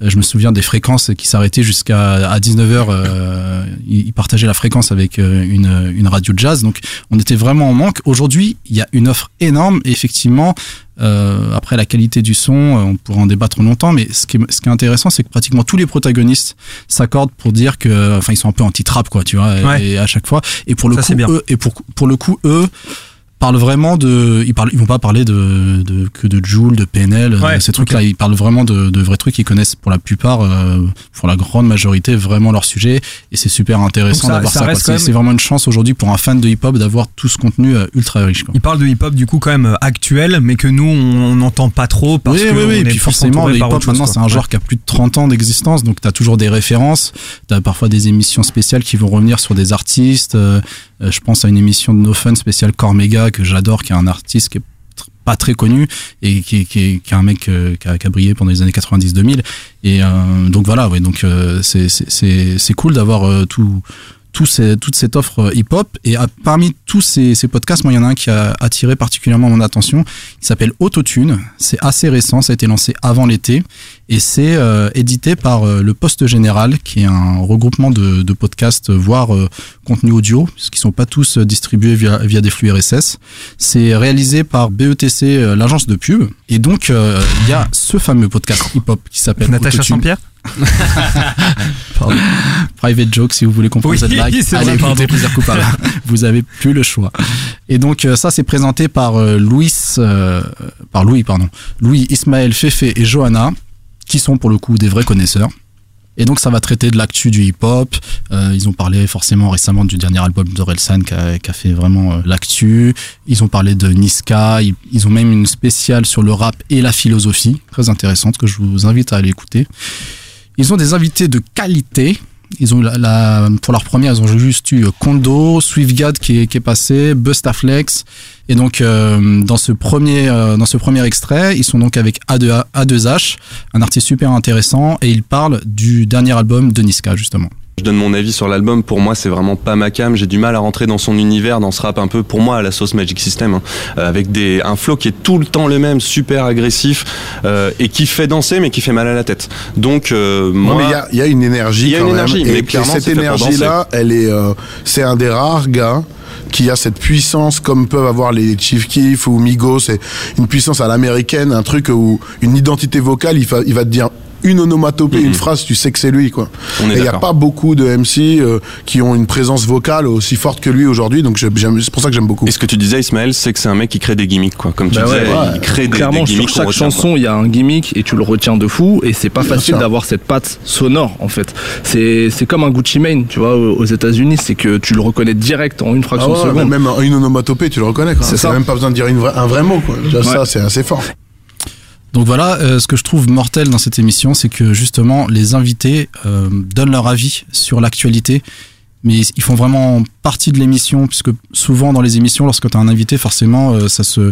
je me souviens des fréquences qui s'arrêtaient jusqu'à à 19h. Euh, ils partageaient la fréquence avec une une radio de jazz. Donc on était vraiment en manque. Aujourd'hui, il y a une offre énorme. Et effectivement, euh, après la qualité du son, euh, on pourra en débattre longtemps, mais ce qui est, ce qui est intéressant, c'est que pratiquement tous les protagonistes s'accordent pour dire que, enfin, ils sont un peu anti-trap, quoi, tu vois, Ouais. et à chaque fois. Et pour le Ça, coup, eux, et pour pour le coup, eux parlent vraiment de, ils parlent, ils vont pas parler de, de que de Joule, de PNL, Ouais, ces trucs-là. Ils parlent vraiment de, de vrais trucs. Ils connaissent pour la plupart, euh, pour la grande majorité, vraiment leur sujet, et c'est super intéressant d'avoir ça ça. C'est vraiment une chance aujourd'hui pour un fan de hip-hop d'avoir tout ce contenu euh, ultra riche. Quoi. Il parle de hip-hop du coup quand même euh, actuel, mais que nous on n'entend pas trop parce oui, que oui, oui. on Et est puis forcément, le hip-hop maintenant, c'est un genre qui a plus de 30 ans d'existence, donc tu as toujours des références. Tu as parfois des émissions spéciales qui vont revenir sur des artistes. Euh, euh, je pense à une émission de No Fun spéciale Cormega que j'adore, qui est un artiste qui est pas très connu et qui est, qui qui est un mec euh, qui, a, brillé pendant les années 90-2000. Et euh, donc voilà, ouais, donc euh, c'est- c'est cool d'avoir euh, tout tout ces, toute cette offre euh, hip-hop. Et à- parmi tous ces, ces podcasts, moi, il y en a un qui a attiré particulièrement mon attention. Il s'appelle Autotune. C'est assez récent. Ça a été lancé avant l'été. Et c'est euh, édité par euh, le Poste Général, qui est un regroupement de, de podcasts, voire euh, contenu audio, puisqu'ils sont pas tous euh, distribués via, via des flux RSS. C'est réalisé par BETC, euh, l'agence de pub. Et donc, euh, il y a ce fameux podcast hip-hop qui s'appelle Natacha. Saint-Pierre? Private joke si vous voulez comprendre Oui, cette blague. Allez plaisir coupable. vous avez plus le choix. Et donc euh, ça c'est présenté par euh, Louis, euh, par Louis pardon, Louis, Ismaël, Fefe et Johanna, qui sont pour le coup des vrais connaisseurs. Et donc ça va traiter de l'actu du hip-hop. Euh, ils ont parlé forcément récemment du dernier album d'Orelsan qui a, qui a fait vraiment euh, l'actu. Ils ont parlé de Niska. Ils, ils ont même une spéciale sur le rap et la philosophie, très intéressante que je vous invite à aller écouter. Ils ont des invités de qualité. Ils ont la, la- pour leur première, ils ont juste eu Kondo, SwiftGad qui est, qui est passé, Bustaflex. Et donc euh, dans ce premier euh, dans ce premier extrait, ils sont donc avec A2, A2H, un artiste super intéressant, et ils parlent du dernier album de Niska justement. Je donne mon avis sur l'album. Pour moi, c'est vraiment pas ma cam. J'ai du mal à rentrer dans son univers, dans ce rap un peu, pour moi, à la sauce Magic System, hein, euh, avec des, un flow qui est tout le temps le même, super agressif, euh, et qui fait danser, mais qui fait mal à la tête. Donc, euh, Non, mais il y a, il y a une énergie. Il y a une même, énergie, et, mais et cette énergie-là, elle est, euh, c'est un des rares gars qui a cette puissance comme peuvent avoir les Chief Keef ou Migos, c'est une puissance à l'américaine, un truc où une identité vocale, il va te dire une onomatopée, une phrase, tu sais que c'est lui, quoi. on Et est il n'y a pas beaucoup de MC euh, qui ont une présence vocale aussi forte que lui aujourd'hui, donc c'est pour ça que j'aime beaucoup. Et ce que tu disais, Ismaël, c'est que c'est un mec qui crée des gimmicks, quoi. Comme tu Bah disais, ouais. il crée des, Clairement, des gimmicks sur chaque chanson, il y a un gimmick et tu le retiens de fou. Et c'est pas facile d'avoir cette patte sonore, en fait. C'est c'est comme un Gucci Mane, tu vois, aux États-Unis, c'est que tu le reconnais direct en une Ah fraction ouais, de seconde. même une onomatopée, tu le reconnais. quoi. C'est C'est ça. même pas besoin de dire une un vrai mot. Quoi. Déjà, Ça, c'est assez fort. Donc voilà, euh, ce que je trouve mortel dans cette émission, c'est que justement les invités euh, donnent leur avis sur l'actualité mais ils- font vraiment partie de l'émission puisque souvent dans les émissions, lorsque tu as un invité, forcément, euh, ça se,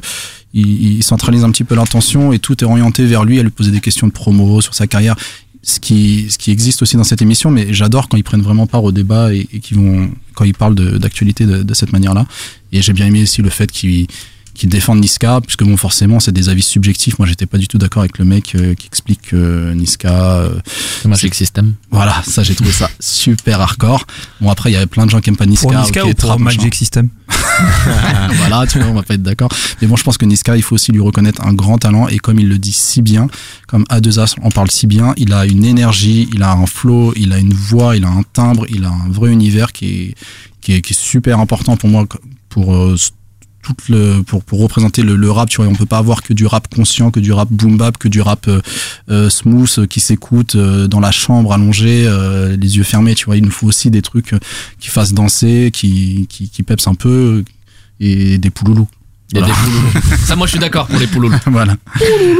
il, il centralise un petit peu l'attention et tout est orienté vers lui à lui poser des questions de promo sur sa carrière. Ce qui, ce qui existe aussi dans cette émission, mais j'adore quand ils prennent vraiment part au débat et, qu'ils vont, quand ils parlent d'actualité de, de cette manière-là. Et j'ai bien aimé aussi le fait qu'ils qu'ils défendent Niska, puisque bon, forcément, c'est des avis subjectifs. Moi, j'étais pas du tout d'accord avec le mec euh, qui explique que Niska, euh, Magic System. voilà, ça, j'ai trouvé ça super hardcore. Bon, après, il y avait plein de gens qui aiment pas Niska. Pour Niska ok, ou pour trap, machin. Magic System voilà, tu vois, on va pas être d'accord. Mais bon, je pense que Niska, il faut aussi lui reconnaître un grand talent et comme il le dit si bien, comme A2A en parle si bien, il a une énergie, il a un flow, il a une voix, il a un timbre, il a un vrai univers qui est, qui est, qui est super important pour moi pour euh, tout le pour, pour représenter le, le rap tu vois on peut pas avoir que du rap conscient que du rap boom bap que du rap euh, euh, smooth euh, qui s'écoute dans la chambre allongé euh, les yeux fermés tu vois. Il nous faut aussi des trucs qui fassent danser qui qui, qui pepsent un peu et des pouloulous Il y a Voilà. des pouloulous. Ça, moi, je suis d'accord pour les pouloulous. voilà.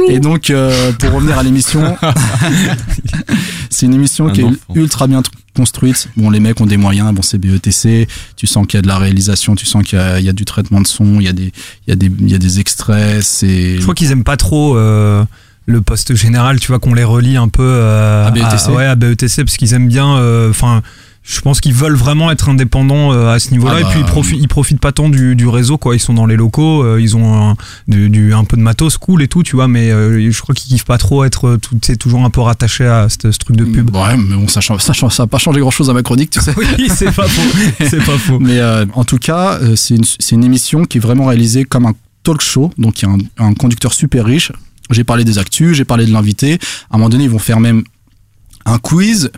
Et donc, euh, pour revenir à l'émission, c'est une émission Un qui est ultra bien tr- construite. Bon, les mecs ont des moyens, bon, c'est BETC, tu sens qu'il y a de la réalisation, tu sens qu'il y a, il y a du traitement de son, il y a des, il y a des, il y a des extraits, c'est... Je crois qu'ils aiment pas trop euh, le poste général, tu vois, qu'on les relie un peu euh, À BETC? ouais, à BETC, parce qu'ils aiment bien. euh, Enfin, je pense qu'ils veulent vraiment être indépendants euh, à ce niveau-là, Ah et bah, puis ils, profitent, ils profitent pas tant du, du réseau, quoi. Ils sont dans les locaux, euh, ils ont un, du, du- un peu de matos cool et tout, tu vois, mais euh, je crois qu'ils kiffent pas trop être tout, toujours un peu rattaché à ce, ce truc de pub. Ouais, mais bon, ça, ça, ça a pas changé grand chose à ma chronique, tu sais. Oui, c'est pas faux. C'est pas faux. Mais euh, en tout cas, c'est une, c'est une émission qui est vraiment réalisée comme un talk show. Donc il y a un, un conducteur super riche. J'ai parlé des actus, j'ai parlé de l'invité. À un moment donné, ils vont faire même un quiz,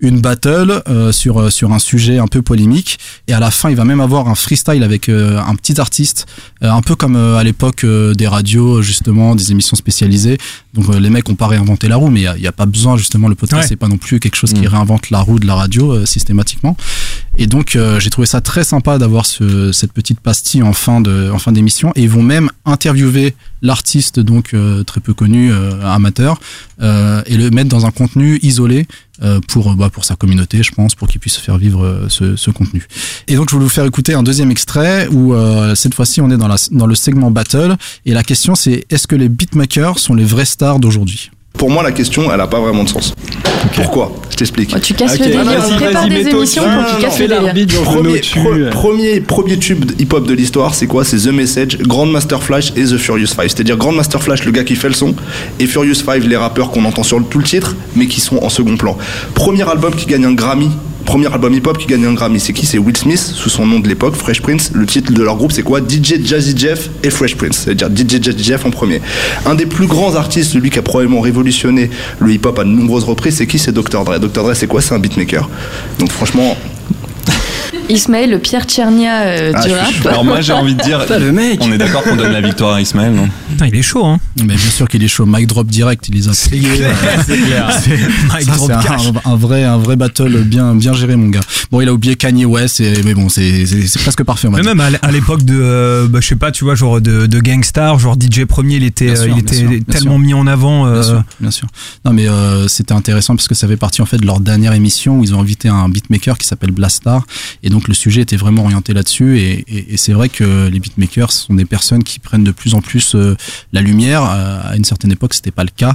une battle euh, sur euh, sur un sujet un peu polémique. Et à la fin, il va même avoir un freestyle avec euh, un petit artiste, euh, un peu comme euh, à l'époque euh, des radios justement, des émissions spécialisées. Donc euh, les mecs ont pas réinventé la roue, mais il y a, a pas besoin justement. Le podcast Ouais. c'est pas non plus quelque chose qui Mm. réinvente la roue de la radio euh, systématiquement. Et donc euh, j'ai trouvé ça très sympa d'avoir ce, cette petite pastille en fin de en fin d'émission. Et ils vont même interviewer l'artiste donc euh, très peu connu, euh, amateur, euh, et le mettre dans un contenu isolé pour bah, pour sa communauté, je pense, pour qu'il puisse faire vivre euh, ce, contenu. Et donc je voulais vous faire écouter un deuxième extrait où euh, cette fois-ci on est dans la dans le segment battle et la question c'est est-ce que les beatmakers sont les vraies stars d'aujourd'hui? Pour moi, la question, elle a pas vraiment de sens. Pourquoi Je t'explique. Oh, tu casses Ok, le délire. vas-y, On prépare vas-y, des mets-toi émissions au-dessus. pour que tu Non, casses non, le délire. Premier, pre- premier, premier tube hip-hop de l'histoire, c'est quoi C'est The Message, Grandmaster Flash et The Furious Five. C'est-à-dire Grandmaster Flash, le gars qui fait le son, et Furious Five, les rappeurs qu'on entend sur le- tout le titre, mais qui sont en second plan. Premier album qui gagne un Grammy. Premier album hip-hop qui gagne un Grammy, c'est qui? C'est Will Smith, sous son nom de l'époque, Fresh Prince. Le titre de leur groupe, c'est quoi? DJ Jazzy Jeff et Fresh Prince. C'est-à-dire DJ Jazzy Jeff en premier. Un des plus grands artistes, celui qui a probablement révolutionné le hip-hop à de nombreuses reprises, c'est qui? C'est Dr. Dre. Dr. Dre, c'est quoi? C'est un beatmaker. Donc franchement, Ismaël, le Pierre Tchernia euh, Ah, du rap. suis Alors moi j'ai envie de dire, Putain, le mec. on est d'accord qu'on donne la victoire à Ismaël, non Putain, il est chaud, hein. Mais bien sûr qu'il est chaud, mic drop direct, il les a payés. C'est clair. C'est- Mic ça, drop un, un vrai un vrai battle bien bien géré mon gars. Bon il a oublié Kanye West et- mais bon c'est presque parfait Mais même à l'époque de, euh, bah, je sais pas, tu vois, genre de, de Gangstar, genre DJ Premier, il était, euh, sûr, il était sûr, tellement sûr. mis en avant. euh, Bien sûr, bien sûr. Non mais euh, c'était intéressant parce que ça fait partie en fait de leur dernière émission où ils ont invité un beatmaker qui s'appelle Blastar et donc le sujet était vraiment orienté là-dessus et, et- et c'est vrai que les beatmakers sont des personnes qui prennent de plus en plus euh, la lumière. Euh, à une certaine époque c'était pas le cas.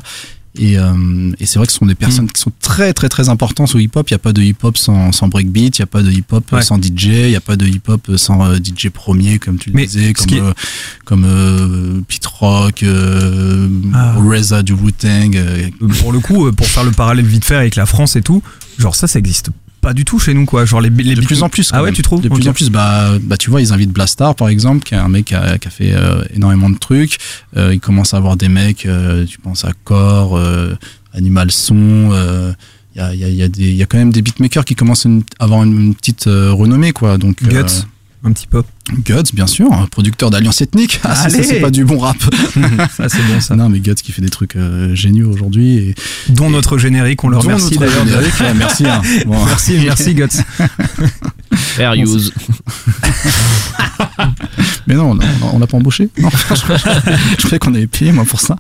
Et, euh, et c'est vrai que ce sont des personnes qui sont très très très importantes au hip-hop. Il n'y a pas de hip-hop sans, sans breakbeat, il n'y a pas de hip-hop Ouais. sans DJ, il n'y a pas de hip-hop sans euh, DJ premier, comme tu le Mais disais, comme, est- euh, comme Pete Rock, Ah. Reza du Wu-Tang. pour le coup, pour faire le parallèle vite fait avec la France et tout, genre ça, ça existe pas du tout chez nous, quoi. Genre les, les de plus en plus. quand Ah ouais, même. tu trouves De plus en plus, bah, bah, tu vois, ils invitent Blastar, par exemple, qui est un mec qui a, qui a fait euh, énormément de trucs. Euh, il commence à avoir des mecs, euh, tu penses à Core, Animal Son. Il y, a, il y, a, il y, a des- il y a quand même des beatmakers qui commencent à avoir une, une petite renommée, quoi. Donc, Guts, un petit peu. Guts, bien sûr, producteur d'Alliance Ethnique. Ah, si, ça, c'est pas du bon rap. Ça, c'est bon, ça. non, mais Guts qui fait des trucs euh, géniaux aujourd'hui. Et, Dont notre générique, on le remercie d'ailleurs. ouais, merci. hein. Bon. Merci, merci Guts. Fair use. Mais non, on l'a pas embauché. Non, je croyais qu'on avait payé moi pour ça.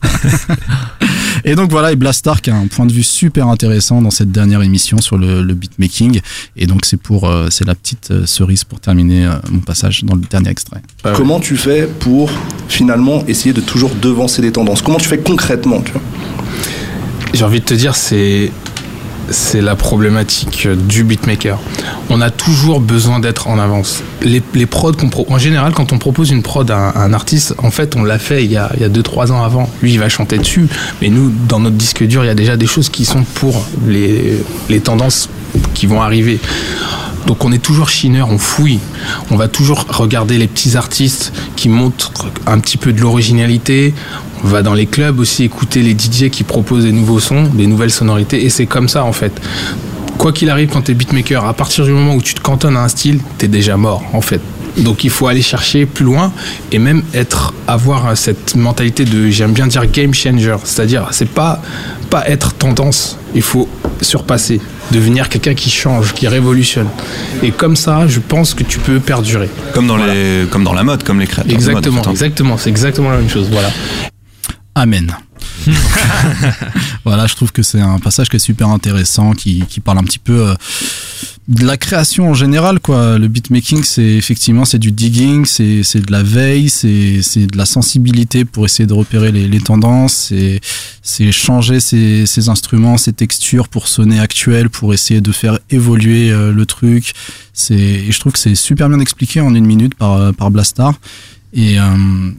Et donc voilà, et Blastar qui a un point de vue super intéressant dans cette dernière émission sur le, le beatmaking. Et donc c'est pour, euh, c'est la petite euh, cerise pour terminer euh, mon passage dans le dernier extrait. Comment tu fais pour finalement essayer de toujours devancer les tendances? Comment tu fais concrètement J'ai envie de te dire, c'est c'est la problématique du beatmaker. On a toujours besoin d'être en avance. Les, en général, quand on propose une prod à un, artiste, en fait, on l'a fait il y a 2-3 ans avant. Lui, il va chanter dessus, mais nous, dans notre disque dur, il y a déjà des choses qui sont pour les, les tendances qui vont arriver. Donc on est toujours chineur, on fouille. On va toujours regarder les petits artistes qui montrent un petit peu de l'originalité. On va dans les clubs aussi écouter les DJ qui proposent des nouveaux sons, des nouvelles sonorités. Et c'est comme ça en fait. Quoi qu'il arrive quand t'es beatmaker, à partir du moment où tu te cantonnes à un style, t'es déjà mort en fait. Donc il faut aller chercher plus loin et même être avoir cette mentalité de j'aime bien dire game changer, c'est-à-dire c'est pas pas être tendance, il faut surpasser, devenir quelqu'un qui change, qui révolutionne. Et comme ça, je pense que tu peux perdurer. Comme dans, les, comme dans la mode, comme les créateurs. de mode, Exactement, exactement, c'est exactement la même chose. Voilà. Amen. voilà, je trouve que c'est un passage qui est super intéressant, qui, qui parle un petit peu euh, de la création en général, quoi. Le beatmaking, c'est effectivement c'est du digging, c'est c'est de la veille, c'est c'est de la sensibilité pour essayer de repérer les, les tendances, c'est c'est changer ses, ses instruments, ses textures pour sonner actuel, pour essayer de faire évoluer euh, le truc. C'est et je trouve que c'est super bien expliqué en une minute par euh, par Blastar. Et, euh,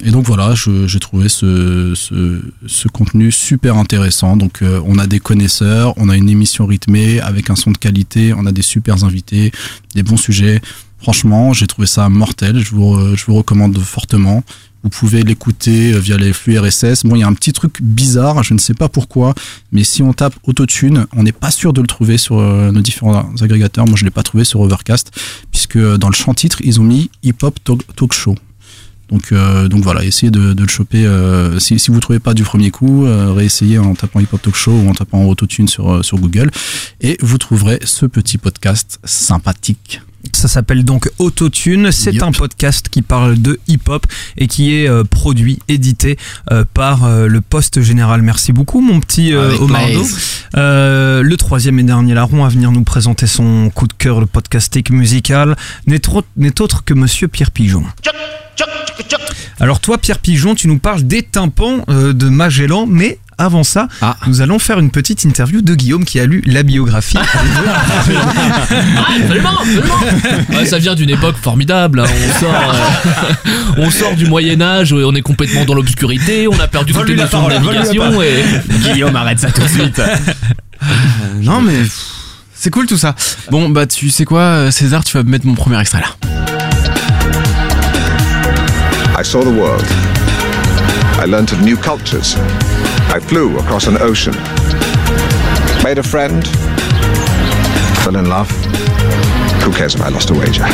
et donc voilà, j'ai trouvé ce, ce, ce contenu super intéressant. Donc euh, on a des connaisseurs, on a une émission rythmée avec un son de qualité, on a des super invités, des bons sujets. Franchement, j'ai trouvé ça mortel. Je vous, re- je vous recommande fortement. Vous pouvez l'écouter euh, via les flux RSS. Bon, il y a un petit truc bizarre, je ne sais pas pourquoi, mais si on tape Autotune, on n'est pas sûr de le trouver sur euh, nos différents agrégateurs. Moi, je l'ai pas trouvé sur Overcast, puisque euh, dans le champ titre, ils ont mis Hip Hop Talk, Talk Show. Donc, euh, donc voilà, essayez de, de le choper. euh, si, si vous trouvez pas du premier coup, euh, réessayez en tapant Hip Hop Talk Show ou en tapant Autotune sur, sur Google. Et vous trouverez ce petit podcast sympathique. Ça s'appelle donc Autotune. C'est un podcast qui parle de hip-hop et qui est euh, produit, édité euh, par euh, le Poste Général. Merci beaucoup, mon petit euh, Omardo. Euh, le troisième et dernier larron à venir nous présenter son coup de cœur, le podcastique musical, n'est autre que Monsieur Pierre Pigeon. Alors toi, Pierre Pigeon, tu nous parles des tympans euh, de Magellan, mais avant ça, Ah. nous allons faire une petite interview de Guillaume qui a lu la biographie. Ah, absolument, absolument. Ouais, ça vient d'une époque formidable. hein. On, sort, euh, on sort du Moyen Âge, on est complètement dans l'obscurité, on a perdu toutes les notions de navigation. Et... Guillaume, arrête ça tout de suite. non, mais c'est cool tout ça. Bon, bah, tu sais quoi, euh, César, tu vas me mettre mon premier extrait là. I saw the world. I learned of new cultures. I flew across an ocean. Made a friend. Fell in love. Who cares if I lost a wager?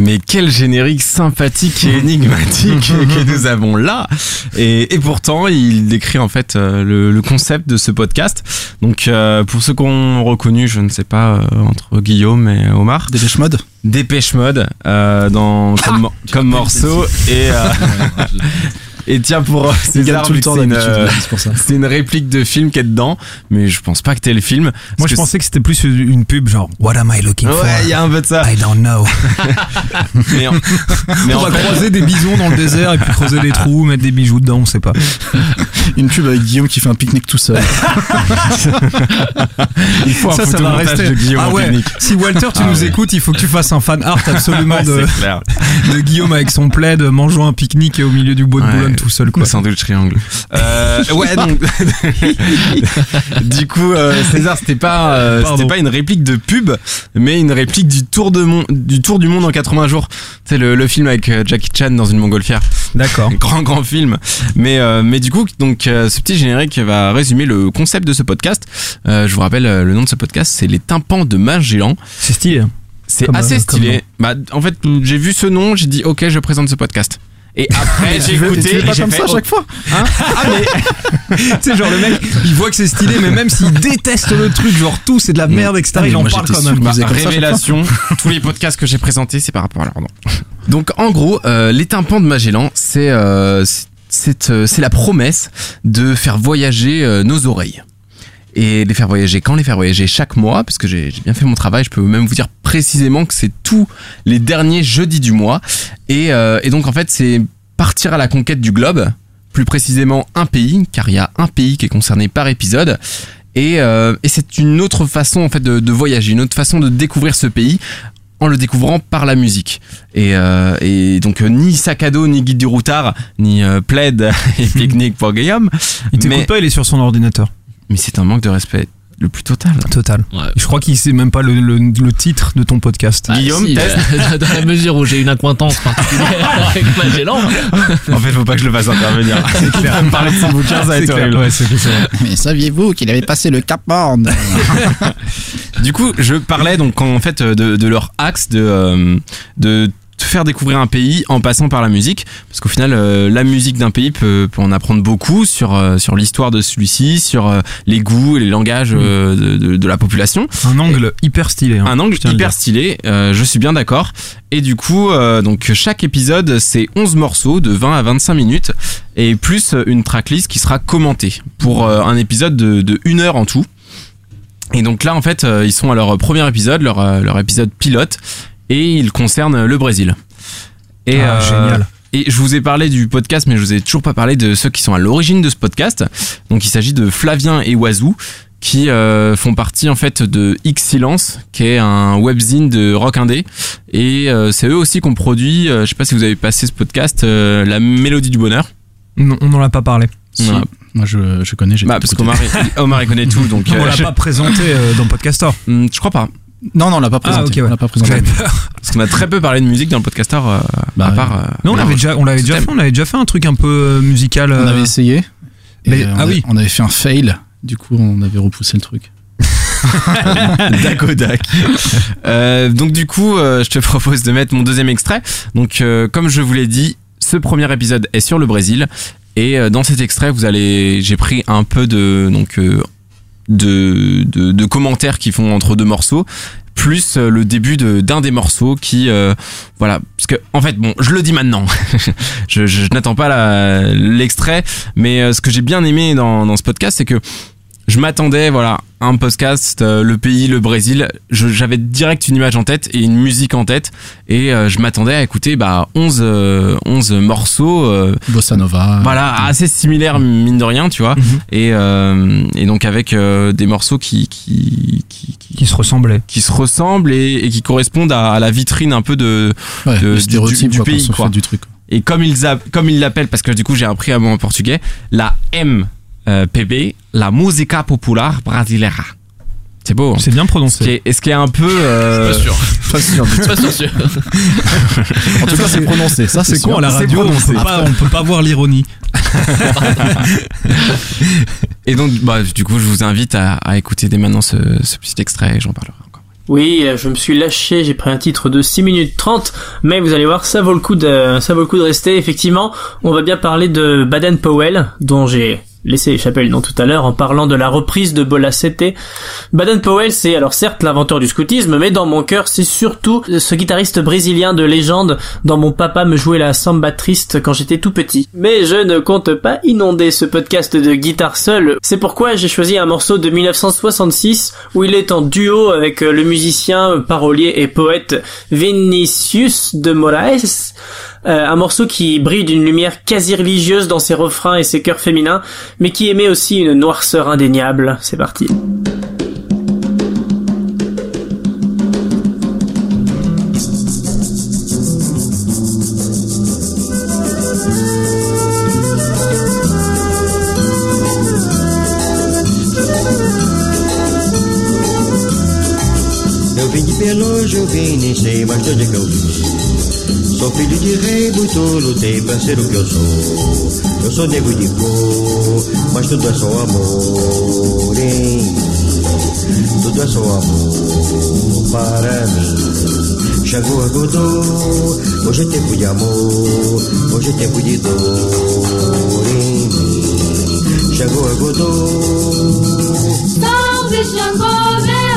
Mais quel générique sympathique et énigmatique que nous avons là. Et, et pourtant, il décrit en fait euh, le, le concept de ce podcast. Donc, euh, pour ceux qui ont reconnu, je ne sais pas, euh, entre Guillaume et Omar. Dépêche Mode Dépêche Mode euh, dans, comme, mor- comme morceau. Et, et tiens, pour euh, César, tout le temps c'est une, d'habitude, euh, c'est pour ça. c'est une réplique de film qui est dedans. Mais je pense pas que t'es le film. Moi, je que pensais que c'était plus une pub genre What am I looking for Ouais, il y a un peu de ça. I don't know. Mais, en- mais on en va fait- croiser des bisons dans le désert et puis creuser des trous, mettre des bijoux dedans, on sait pas. Une pub avec Guillaume qui fait un pique-nique tout seul. il faut un ça, ça va photomontage rester. de Guillaume ah en ouais. pique-nique. Si Walter, tu Ah nous ouais. écoutes, il faut que tu fasses un fan art absolument Ouais, de, c'est clair. de Guillaume avec son plaid, mangeant un pique-nique au milieu du bois de Ouais. Boulogne tout seul, quoi. Le sandwich triangle. Euh, ouais, donc. du coup, euh, César, c'était pas, euh, c'était pas une réplique de pub, mais une réplique du tour, de mon, du tour du monde en 80 jours. C'est le, le film avec Jackie Chan dans une montgolfière. D'accord. Grand, grand film. Mais, mais du coup, donc, ce petit générique va résumer le concept de ce podcast. Je vous rappelle, le nom de ce podcast, c'est Les tympans de Magellan. C'est stylé. hein. C'est assez stylé. Bah, en fait, j'ai vu ce nom, j'ai dit ok, je présente ce podcast. Et après, j'ai Tu veux- écouté. tu fais pas et comme fait, ça à oh, chaque fois hein ah, mais tu sais, genre le mec, il voit que c'est stylé, mais même s'il déteste le truc, genre tout, c'est de la merde, etc., Ah, il en parle quand même. ça révélation, tous les podcasts que j'ai présentés, c'est par rapport à leur nom. Donc, en gros, euh, les tympans de Magellan, c'est euh, c'est- c'est euh, c'est la promesse de faire voyager euh, nos oreilles. Et les faire voyager quand Les faire voyager chaque mois, parce que j'ai bien fait mon travail, je peux même vous dire précisément que c'est tous les derniers jeudis du mois. Et, euh, et donc, en fait, c'est partir à la conquête du globe, plus précisément un pays, car il y a un pays qui est concerné par épisode. Et, euh, et c'est une autre façon en fait de, de voyager, une autre façon de découvrir ce pays en le découvrant par la musique. Et, euh, et donc euh, ni sac à dos, ni guide du routard, ni euh, plaid et pique-nique pour Guillaume. Il t'écoute Mais, pas, il est sur son ordinateur. Mais c'est un manque de respect le plus total. Total. Je crois qu'il sait même pas le, le- le titre de ton podcast. Bah, Guillaume, si, euh, dans la mesure où j'ai une acquaintance particulière avec Magellan. En fait, faut pas que je le fasse intervenir. C'est clair. me parler de son bouquin, ça va être horrible. Ouais. Mais saviez-vous qu'il avait passé le Cap Horn? Du coup, je parlais donc en fait de, de leur axe de euh, de te faire découvrir un pays en passant par la musique parce qu'au final euh, la musique d'un pays peut, peut en apprendre beaucoup sur euh, sur l'histoire de celui-ci sur euh, les goûts et les langages de, de, de la population Un angle hyper stylé. hein. un angle hyper stylé, je suis bien d'accord. Et du coup, donc chaque épisode, c'est 11 morceaux de 20 à 25 minutes et plus une tracklist qui sera commentée pour un épisode de, de 1 heure en tout. Et donc là, en fait, ils sont à leur premier épisode, leur, leur épisode pilote, et ils concernent le Brésil. Et, Ah, génial. Et je vous ai parlé du podcast, mais je vous ai toujours pas parlé de ceux qui sont à l'origine de ce podcast. Donc il s'agit de Flavien et Oazou, qui euh, font partie en fait de X Silence, qui est un webzine de rock indé. Et euh, c'est eux aussi qu'on produit, euh, je sais pas si vous avez passé ce podcast, euh, La Mélodie du Bonheur. Non, on n'en a pas parlé. Moi, je, je connais, j'ai Bah, parce qu'Omar il- Omar il connaît tout, donc on euh, l'a je- pas présenté euh, dans Podcaster. Hmm, je crois pas. Non, non, on l'a pas présenté. Ah, ouais. On l'a pas présenté. Parce qu'on a très peu parlé de musique dans le podcaster, euh, Bah, à part. euh, Non, on la- l'avait déjà, on l'avait déjà fait. On avait déjà fait un truc un peu euh, musical. On euh, avait essayé. Mais- on ah a- oui. On avait fait un fail. Du coup, on avait repoussé le truc. Dakodak. Euh, donc du coup, euh, je te propose de mettre mon deuxième extrait. Donc euh, comme je vous l'ai dit, ce premier épisode est sur le Brésil et euh, dans cet extrait, vous allez, j'ai pris un peu de donc euh, de, de commentaires qui font entre deux morceaux plus euh, le début d'un des morceaux qui euh, voilà. Parce que en fait bon je le dis maintenant. Je, n'attends pas l'extrait mais euh, ce que j'ai bien aimé dans, dans ce podcast c'est que je m'attendais voilà à un podcast euh, le pays le Brésil j'avais direct une image en tête et une musique en tête et euh, je m'attendais à écouter bah 11 euh, 11 morceaux euh, Bossa Nova. voilà assez similaires mine de rien tu vois Mhm. et, euh, et donc avec euh, des morceaux qui qui, qui, qui, qui se ressemblaient. qui se ressemblent et, et qui correspondent à, à la vitrine un peu de, Ouais, de- du- du quoi, pays, quoi. du truc. et comme ils a- comme ils l'appellent parce que du coup j'ai appris un mot en portugais la M euh, PB la música popular brasileira c'est beau hein. C'est bien ce qui prononcé. est, et ce qui est un peu euh, Pas sûr. Pas sûr du tout. Pas sûr, sûr. En tout cas, c'est prononcé. Ça, C'est con à la radio, on peut pas, on peut pas voir l'ironie. et donc bah, du coup je vous invite à, à écouter dès maintenant ce, ce petit extrait et j'en parlerai encore Oui, je me suis lâché, j'ai pris un titre de 6 minutes 30, mais vous allez voir, ça vaut le coup de, ça vaut le coup de rester. Effectivement, on va bien parler de Baden Powell, dont j'ai laissé échapper le nom tout à l'heure en parlant de la reprise de Bola Sete. Baden Powell, c'est alors certes l'inventeur du scoutisme, mais dans mon cœur, c'est surtout ce guitariste brésilien de légende dont mon papa me jouait la samba triste quand j'étais tout petit. Mais je ne compte pas inonder ce podcast de guitare seul. C'est pourquoi j'ai choisi un morceau de 1966 où il est en duo avec le musicien, parolier et poète Vinicius de Moraes. Euh, un morceau qui brille d'une lumière quasi religieuse dans ses refrains et ses chœurs féminins, mais qui émet aussi une noirceur indéniable. C'est parti. Ser o que eu sou. Eu sou negro de cor, mas tudo é só amor, hein? tudo é só amor para mim. A Godô, hoje é tempo de amor, hoje é tempo de dor em mim. A Godô. Salve Xangô, meu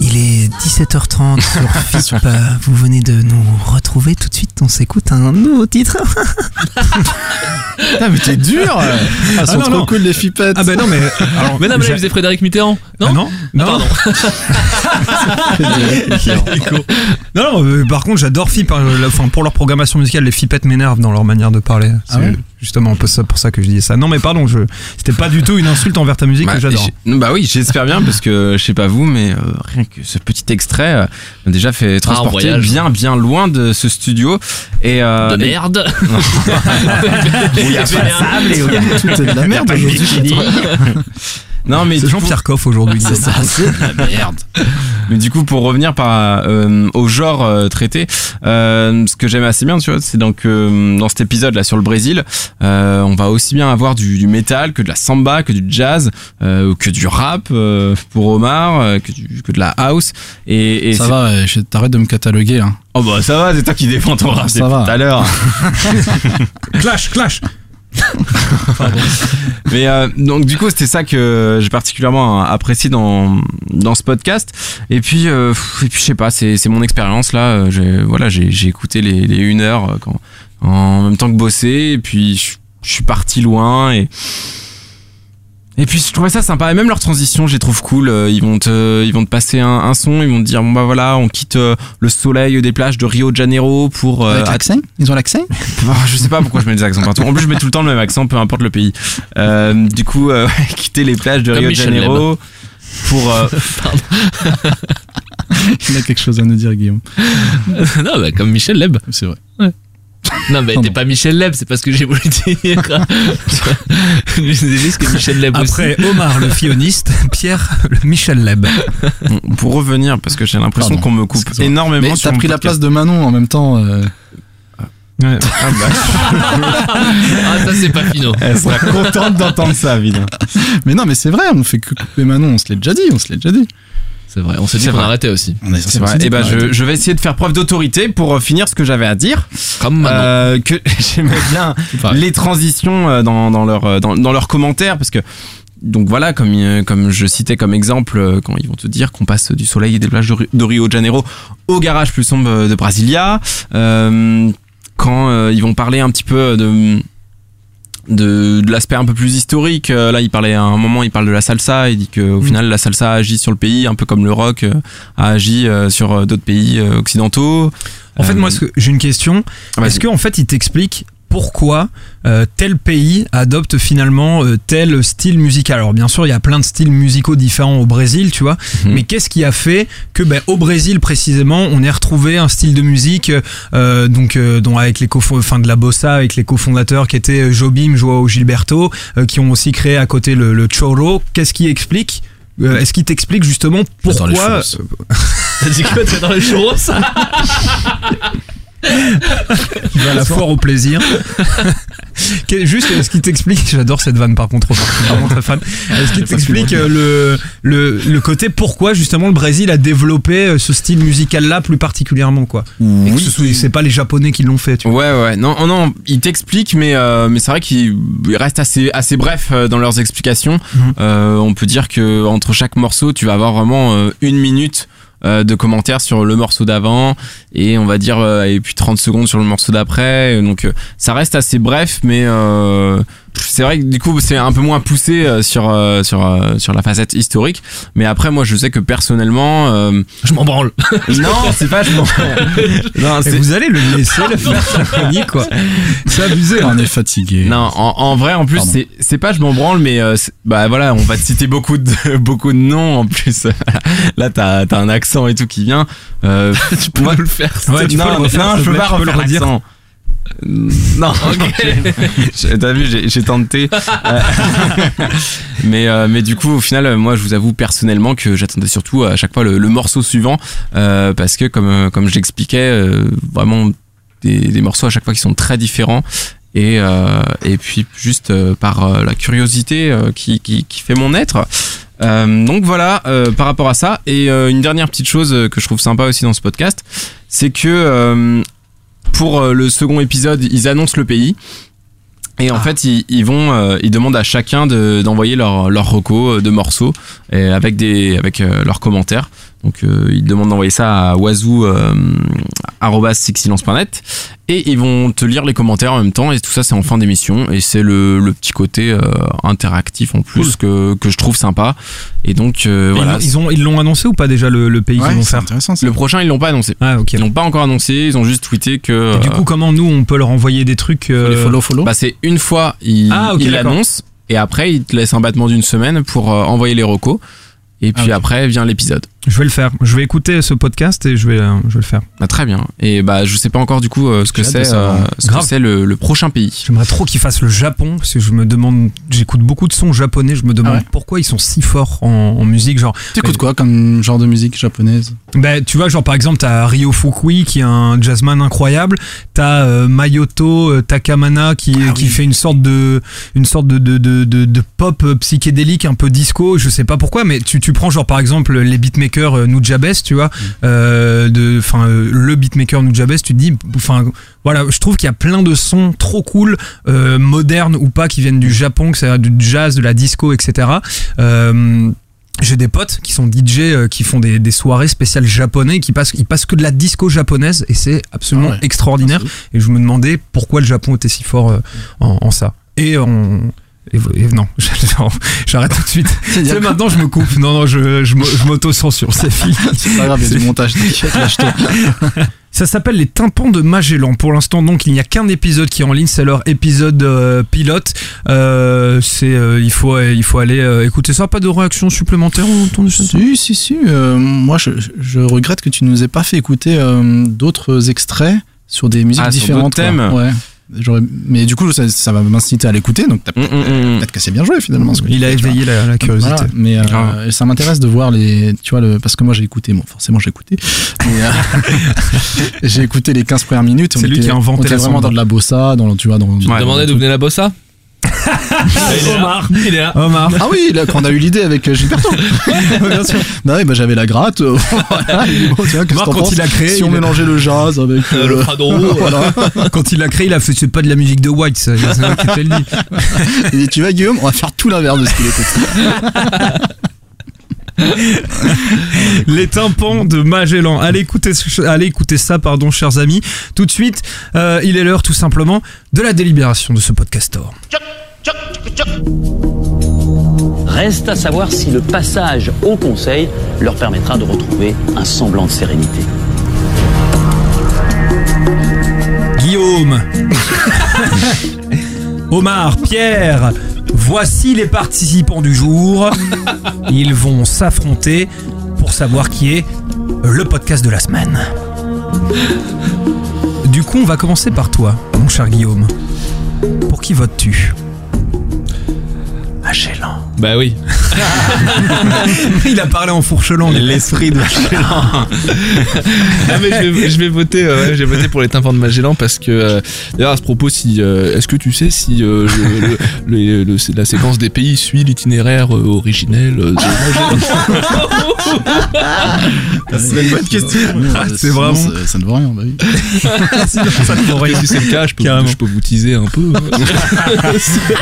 Il est 17h30 sur FIP. Vous venez de nous retrouver tout de suite. On s'écoute un nouveau titre. Putain, mais t'es dur Ah, sont non, trop non. cool les fipettes Ah ben non mais alors, Mais non, mais là, j'ai- il faisait Frédéric Mitterrand. Non Ah non non non non euh, par contre j'adore FIP hein, enfin pour leur programmation musicale les FIPettes m'énervent dans leur manière de parler. C'est Ah ouais justement un peu ça pour ça que je disais ça. Non mais pardon je c'était pas du tout une insulte envers ta musique Bah, que j'adore Bah oui, j'espère bien parce que je sais pas vous, mais euh, rien que ce petit extrait euh, m'a déjà fait transporter voyage. bien bien loin de ce studio. Et euh, De merde. Où il y a pas de sable et où il y a- Tout est de la merde aujourd'hui Non mais c'est du coup- Jean-Pierre Coff aujourd'hui C'est ça, c'est de la merde Mais du coup, pour revenir par, euh, au genre euh, traité, euh, ce que j'aime assez bien, tu vois, c'est donc euh, dans cet épisode là sur le Brésil, euh, on va aussi bien avoir du, du métal que de la samba, que du jazz, euh, que du rap euh, pour Omar, euh, que, du, que de la house. Et, et Ça va, je- t'arrêtes de me cataloguer hein. Oh bah ça va, c'est toi qui défends ton rap Ça depuis va. tout à l'heure. clash clash Mais euh, donc du coup c'était ça que j'ai particulièrement apprécié dans dans ce podcast. Et puis euh, et puis je sais pas, c'est c'est mon expérience là. Euh, J'ai voilà j'ai j'ai écouté les les une heure euh, quand en même temps que bosser et puis je suis parti loin et et puis je trouvais ça sympa. Et même leur transition je les trouve cool. Euh, ils vont te ils vont te passer un, un son. Ils vont te dire bon bah voilà on quitte euh, le soleil des plages de Rio de Janeiro pour euh, Avec l'accent? Ils ont l'accent? Bah, je sais pas pourquoi je mets des accents partout. En plus, je mets tout le temps le même accent, peu importe le pays. Euh, du coup, euh, quitter les plages de Comme Rio de Janeiro pour. euh, Il a quelque chose à nous dire Guillaume. Non, bah, comme Michel Leb. C'est vrai Non, mais t'es pas Michel Leb, c'est pas ce que j'ai voulu dire. je disais juste que Michel Leb aussi. après Omar le fioniste Pierre le Michel Leb pour revenir, parce que j'ai l'impression qu'on me coupe énormément Mais sur t'as pris la place de Manon en même temps euh, Ouais. Ah bah, Ah, ça, c'est pas finot. elle sera contente d'entendre ça, évidemment. Mais non mais c'est vrai, on fait que couper Manon, on se l'est déjà dit, on se l'est déjà dit C'est vrai, on s'est dit qu'on arrêtait aussi. C'est vrai. Et bah, qu'on je, vais essayer de faire preuve d'autorité pour euh, finir ce que j'avais à dire. Comme. Euh, que j'aimais bien les transitions euh, dans, dans leurs euh, dans, dans leurs commentaires parce que donc voilà comme comme je citais comme exemple quand ils vont te dire qu'on passe du soleil et des plages de, Ri- de Rio de Janeiro au garage plus sombre de Brasilia euh, quand euh, ils vont parler un petit peu de de, de l'aspect un peu plus historique euh, là il parlait à un moment il parle de la salsa il dit que au final la salsa agit sur le pays un peu comme le rock euh, a agi euh, sur d'autres pays euh, occidentaux. En fait, moi, j'ai une question. Est-ce qu'en fait, il t'explique pourquoi euh, tel pays adopte finalement euh, tel style musical Alors, bien sûr, il y a plein de styles musicaux différents au Brésil, tu vois. Mhm. Mais qu'est-ce qui a fait que, ben, au Brésil précisément, on ait retrouvé un style de musique, euh, donc, dont avec les enfin, de la bossa, avec les cofondateurs qui étaient Jobim, Joao Gilberto, qui ont aussi créé à côté le, le choro. Qu'est-ce qui explique euh, Est-ce qu'il t'explique justement pourquoi. T'as dit quoi T'es dans les churros Il va à la foire au plaisir. Juste, est-ce qu'il t'explique, j'adore cette vanne par contre, vraiment très fan. Est-ce qu'il t'explique euh, le, le, le côté pourquoi justement le Brésil a développé euh, ce style musical-là plus particulièrement quoi? Et ce c'est pas les Japonais qui l'ont fait, tu vois. Ouais, ouais. Non, oh non, il t'explique, mais euh, mais c'est vrai qu'il il reste assez assez bref dans leurs explications. Mhm. Euh, on peut dire que entre chaque morceau, tu vas avoir vraiment une minute de commentaires sur le morceau d'avant et on va dire euh, et puis 30 secondes sur le morceau d'après. Donc euh, ça reste assez bref, mais euh, c'est vrai que du coup c'est un peu moins poussé euh, sur euh, sur euh, sur la facette historique. Mais après, moi, je sais que personnellement, euh, Je m'en branle. non, c'est pas je m'en- non, c'est vous allez le laisser le faire sa chronique quoi. C'est abusé. hein. On est fatigué. Non, en, en vrai, en plus, Pardon. c'est c'est pas je m'en branle, mais euh, bah voilà, on va te citer beaucoup de beaucoup de noms en plus. Là, t'as t'as un accent et tout qui vient. Euh, tu peux moi- le faire. Ouais, tu peux non, le refaire, non, s'il je peux pas peux refaire l'accent. Non, J'ai- T'as vu, j'ai tenté. Euh, mais, euh, mais du coup, au final, euh, moi, je vous avoue personnellement que j'attendais surtout à chaque fois le, le morceau suivant. euh, parce que, comme, euh, comme je l'expliquais, euh, vraiment des, des morceaux à chaque fois qui sont très différents. Et, euh, et puis, juste euh, par euh, la curiosité euh, qui, qui, qui fait mon être. Euh, donc voilà, euh, par rapport à ça. Et euh, une dernière petite chose euh, que je trouve sympa aussi dans ce podcast, c'est que euh, pour euh, le second épisode, ils annoncent le pays. Et en fait, ils, ils vont, euh, ils demandent à chacun de- d'envoyer leur leur reco euh, de morceaux et avec des avec euh, leurs commentaires. Donc euh, ils demandent d'envoyer ça à wazoo euh, et ils vont te lire les commentaires en même temps et tout ça c'est en fin d'émission et c'est le, le petit côté euh, interactif en plus que, que je trouve sympa et donc euh, Ils voilà l'ont- Ils ont ils l'ont annoncé ou pas déjà le, le pays Ouais, qu'ils vont c'est faire intéressant. ça. le prochain ils l'ont pas annoncé Ah ok. ils l'ont pas encore annoncé ils ont juste tweeté que Et du euh, coup, comment nous on peut leur envoyer des trucs euh, Les follow, follow. bah c'est une fois il Ah, ok, il d'accord. l'annonce et après il te laisse un battement d'une semaine pour euh, envoyer les recos et puis Ah, après vient l'épisode Je vais le faire. Je vais écouter ce podcast et je vais, euh, je vais le faire. bah, très bien et bah je sais pas encore du coup euh, ce que c'est euh, ce que Grave. c'est le, le prochain pays J'aimerais trop qu'ils fassent le Japon parce que je me demande, j'écoute beaucoup de sons japonais, je me demande Ah ouais pourquoi ils sont si forts en, en musique. Genre, T'écoutes quoi comme genre de musique japonaise? Bah, tu vois, genre par exemple, t'as Ryo Fukui qui est un jazzman incroyable, t'as euh, Mayoto euh, Takamana qui, Ah qui oui. fait une sorte de, une sorte de, de, de, de, de pop psychédélique un peu disco, je sais pas pourquoi, mais tu, tu prends genre par exemple les beatmakers euh, Nujabes, tu vois, euh, de, enfin euh, le beatmaker Nujabes, tu te dis, enfin voilà, je trouve qu'il y a plein de sons trop cool, euh, modernes ou pas, qui viennent du Japon, que c'est du jazz, de la disco, etc. J'ai des potes qui sont DJ qui font des, des soirées spéciales japonais qui passent ils passent que de la disco japonaise et c'est absolument Ah ouais. extraordinaire. Et je me demandais pourquoi le Japon était si fort en, en ça. Et on et, et non, j'arrête tout de suite. Sais, maintenant je me coupe. Non, non, je, je, m'au- je m'auto-censure, c'est fini. C'est pas grave, il y a du montage. Ça s'appelle les tympans de Magellan. Pour l'instant, donc, il n'y a qu'un épisode qui est en ligne. C'est leur épisode euh, pilote. Euh, c'est, euh, il faut, il faut aller euh, écouter ça. Pas de réaction supplémentaire autour de ça Si, si, si. euh, moi, je, je regrette que tu nous aies pas fait écouter euh, d'autres extraits sur des musiques Ah, sur différentes. quoi. thèmes Ouais. J'aurais- Mais du coup, ça, ça va m'inciter à l'écouter. Donc, t'as peut-être Mm, mm, mm. peut-être que c'est bien joué finalement. ce que Il a éveillé la, la curiosité. Voilà, mais euh, Grave. ça m'intéresse de voir les, tu vois, le, parce que moi j'ai écouté, bon, forcément j'ai écouté, mais euh, j'ai écouté les 15 premières minutes. on C'est lui était- qui a inventé on était la vraiment dans de la bossa, dans, tu vois, dans. D'où venait la bossa? Omar. Il est là. Omar. Ah oui, là, quand on a eu l'idée avec euh, Gilberto. bien sûr. Non, oui, bah, j'avais la gratte. euh, voilà, dit, bon, tiens, Marc, quand il a créé, Si on il a- mélangeait le jazz avec Euh, le fado. voilà. Quand il l'a créé, il a fait c'est pas de la musique de White, ça. C'est moi qui te le dis. Il dit, tu vas Guillaume, on va faire tout l'inverse de ce qu'il écoute. Les tympans de Magellan. Allez écouter, allez écouter ça, pardon, chers amis. Tout de suite, euh, il est l'heure tout simplement de la délibération de ce podcastor. Reste à savoir si le passage au Conseil leur permettra de retrouver un semblant de sérénité. Guillaume, Omar, Pierre, voici les participants du jour. Ils vont s'affronter pour savoir qui est le podcast de la semaine. Du coup, on va commencer par toi, mon cher Guillaume. Pour qui votes-tu? Magellan. Bah oui. Il a parlé en fourche langue. l'esprit de Ah, mais je, vais, je vais voter, euh, je vais voter pour les tympans de Magellan parce que euh, d'ailleurs à ce propos, si euh, est-ce que tu sais si euh, le- le- le- le- la séquence des pays suit l'itinéraire euh, originel de Magellan? C'est une bonne question Ah, c'est vraiment- Ça, ça ne vaut rien, bah oui. Ça ne vaut rien. Si c'est le cas, je peux, Carrément. je peux vous teaser un peu.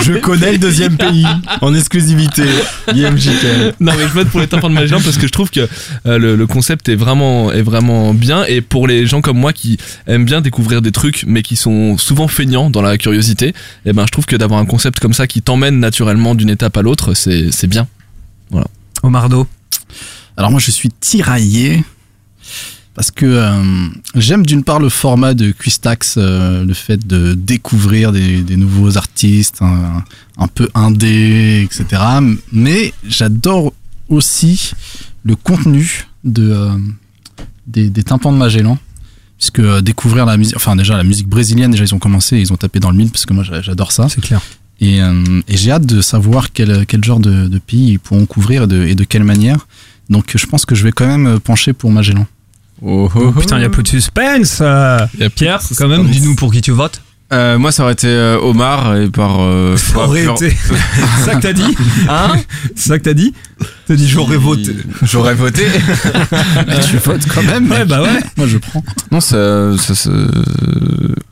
je connais le deuxième pays en exclusivité Guillaume Non mais je vote pour les tympans de Magellan parce que je trouve que euh, le, le concept est vraiment est vraiment bien et pour les gens comme moi qui aiment bien découvrir des trucs mais qui sont souvent feignants dans la curiosité, et ben je trouve que d'avoir un concept comme ça qui t'emmène naturellement d'une étape à l'autre, c'est c'est bien. Omardo. Alors moi je suis tiraillé parce que euh, j'aime d'une part le format de Quistax, euh, le fait de découvrir des, des nouveaux artistes, un, un peu indé, etc. Mais j'adore aussi le contenu de, euh, des, des tympans de Magellan puisque euh, découvrir la musique, enfin déjà la musique brésilienne, déjà ils ont commencé, ils ont tapé dans le mille parce que moi j'a- j'adore ça. C'est clair. Et, euh, et j'ai hâte de savoir quel, quel genre de, de pays ils pourront couvrir et de, et de quelle manière. Donc je pense que je vais quand même euh, pencher pour Magellan. Oh, Oh, putain, il y a peu de suspense. euh. Pierre, quand même, dis-nous pour qui tu votes. Euh, moi, ça aurait été euh, Omar et par. euh, Ça aurait été. C'est ça que t'as dit Hein C'est ça que t'as dit T'as dit j'aurais voté. J'aurais voté. tu votes quand même Ouais, bah ouais. Moi je prends. Non, ça, ça, ça-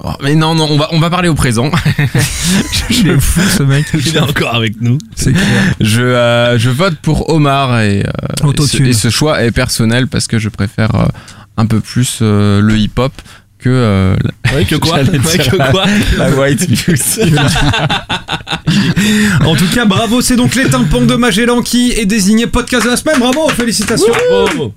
Oh, mais non, non, on va, on va parler au présent. Il est fou ce mec. Il est encore avec nous. C'est clair. Je, je vote pour Omar et, et, ce, Autotune. et ce choix est personnel parce que je préfère un peu plus euh, le hip-hop que. euh, la- Ouais, que quoi Ouais, que quoi La white music. En tout cas, bravo, c'est donc les tympans de Magellan qui est désigné podcast de la semaine. Bravo, félicitations. Bravo.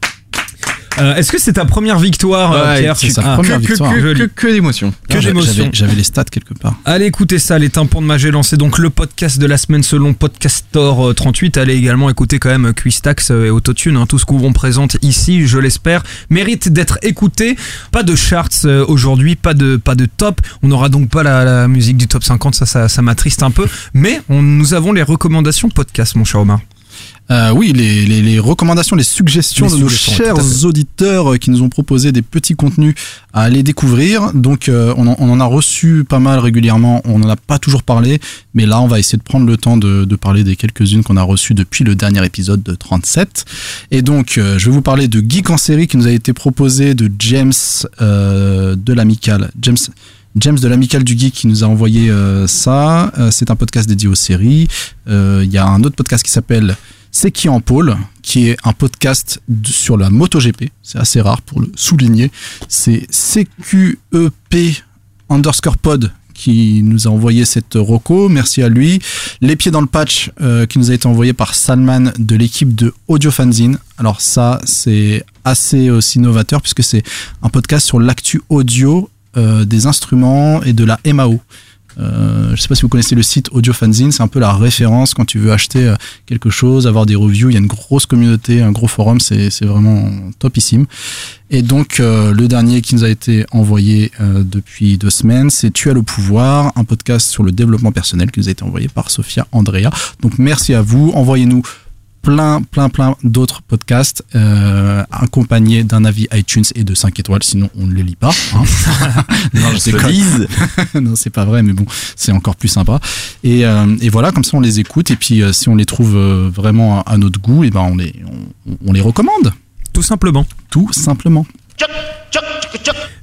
Euh, Est-ce que c'est ta première victoire, euh, Ouais, Pierre c'est sa Ah, première que- que- victoire. que- que, que d'émotion. Que J'avais- d'émotion. j'avais- J'avais les stats quelque part. Allez écoutez ça, les tympans de Magellan, c'est donc le podcast de la semaine selon Podcastor euh, 38. Allez également écouter quand même Quistax euh, et Autotune, hein, tout ce qu'on présente ici, je l'espère, mérite d'être écouté. Pas de charts euh, aujourd'hui, pas de pas de top. On n'aura donc pas la, la musique du top 50, ça ça, ça m'attriste un peu. Mais on, nous avons les recommandations podcast, mon cher Omar. Euh, oui, les, les, les recommandations, les suggestions Les de nos suggestions, chers auditeurs euh, qui nous ont proposé des petits contenus à aller découvrir. Donc, euh, on, en, on en a reçu pas mal régulièrement. On n'en a pas toujours parlé, mais là, on va essayer de prendre le temps de, de parler des quelques-unes qu'on a reçues depuis le dernier épisode de 37. Et donc, euh, je vais vous parler de Geek en série qui nous a été proposé de James euh, de l'Amical. James. James de l'Amical du Geek qui nous a envoyé euh, ça. Euh, c'est un podcast dédié aux séries. Euh, Il y a un autre podcast qui s'appelle C'est qui en pôle, qui est un podcast sur la MotoGP. C'est assez rare pour le souligner. C'est CQEP underscore pod qui nous a envoyé cette roco. Merci à lui. Les pieds dans le patch euh, qui nous a été envoyé par Salman de l'équipe de Audio Fanzine. Alors ça, c'est assez aussi novateur puisque c'est un podcast sur l'actu audio euh, des instruments et de la MAO. Euh, je sais pas si vous connaissez le site Audio Fanzine, c'est un peu la référence quand tu veux acheter euh, quelque chose, avoir des reviews. Il y a une grosse communauté, un gros forum, c'est vraiment topissime. Et donc euh, le dernier qui nous a été envoyé euh, depuis deux semaines, c'est Tu as le pouvoir, un podcast sur le développement personnel qui nous a été envoyé par Sophia Andrea. Donc merci à vous, envoyez-nous plein, plein, plein d'autres podcasts euh, accompagnés d'un avis iTunes et de 5 étoiles, sinon on ne les lit pas. hein. non, je lise. non, c'est pas vrai, mais bon, c'est encore plus sympa. Et, euh, et voilà, comme ça on les écoute, et puis euh, si on les trouve euh, vraiment à, à notre goût, et ben on les, on, on les recommande. Tout simplement. Tout simplement.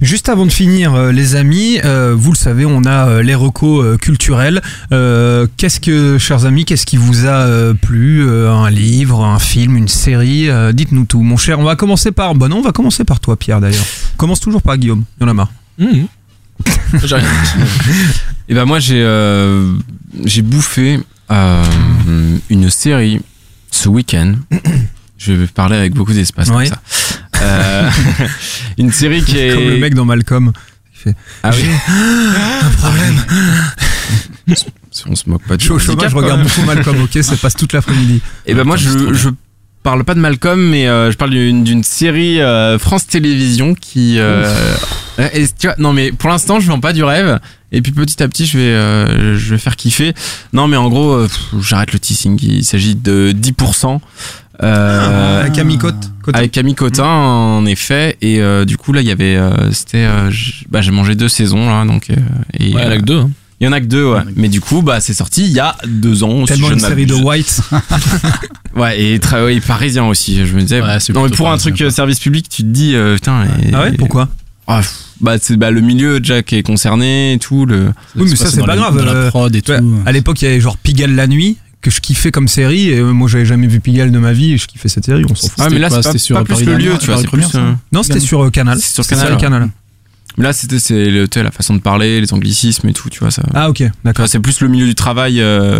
Juste avant de finir, euh, les amis, euh, vous le savez, on a euh, les recos euh, culturels. Euh, qu'est-ce que, chers amis, qu'est-ce qui vous a euh, plu Euh, Un livre, un film, une série Euh, Dites-nous tout, mon cher. On va commencer par. Bon, non, on va commencer par toi, Pierre, d'ailleurs. Commence toujours par Guillaume. Il y en a marre. Mhm. J'ai rien Et ben moi j'ai euh, j'ai bouffé euh, une série ce week-end. Je vais parler avec beaucoup d'espace Ouais. comme ça. Euh, une série qui est Comme le mec dans Malcolm. Il fait. Ah oui. Un problème. Si on se moque pas du au chômage, je regarde beaucoup Malcolm, ok Ça passe toute l'après-midi. Et ben moi je parle pas de Malcolm mais euh, je parle d'une d'une série euh, France Télévisions qui euh, et tu vois, non mais pour l'instant je vends pas du rêve et puis petit à petit je vais euh, je vais faire kiffer. Non mais en gros euh, j'arrête le teasing, il s'agit de 10% euh, Avec Camille Cotin. avec Camille Cotin en effet et euh, du coup là il y avait euh, c'était euh, bah, j'ai mangé deux saisons là donc euh, et, Ouais, il y en a euh, que deux, hein. Il y en a que deux ouais mais du coup bah c'est sorti il y a deux ans si Tellement je une ne série de. White. Ouais, et, tra- ouais, et parisien aussi. Je me disais, Ouais, non, mais pour un truc euh, service public, tu te dis, euh, putain. et- Ah ouais Pourquoi? Ah, Bah, c'est bah, le milieu déjà qui est concerné et tout. Le... Oui, mais ça, c'est pas grave. La euh, prod et tout. à l'époque, il y avait genre Pigalle la nuit que je kiffais comme série et moi j'avais jamais vu Pigalle de ma vie et je kiffais cette série on s'en fout Ah, mais là, c'était sur pas plus Paris le lieu, tu vois. C'est plus. euh, non c'était sur euh, Canal C'est sur Canal, ouais. Canal là, c'était c'est le, la façon de parler, les anglicismes et tout, tu vois. Ça, ah ok d'accord c'est plus le milieu du travail. Euh,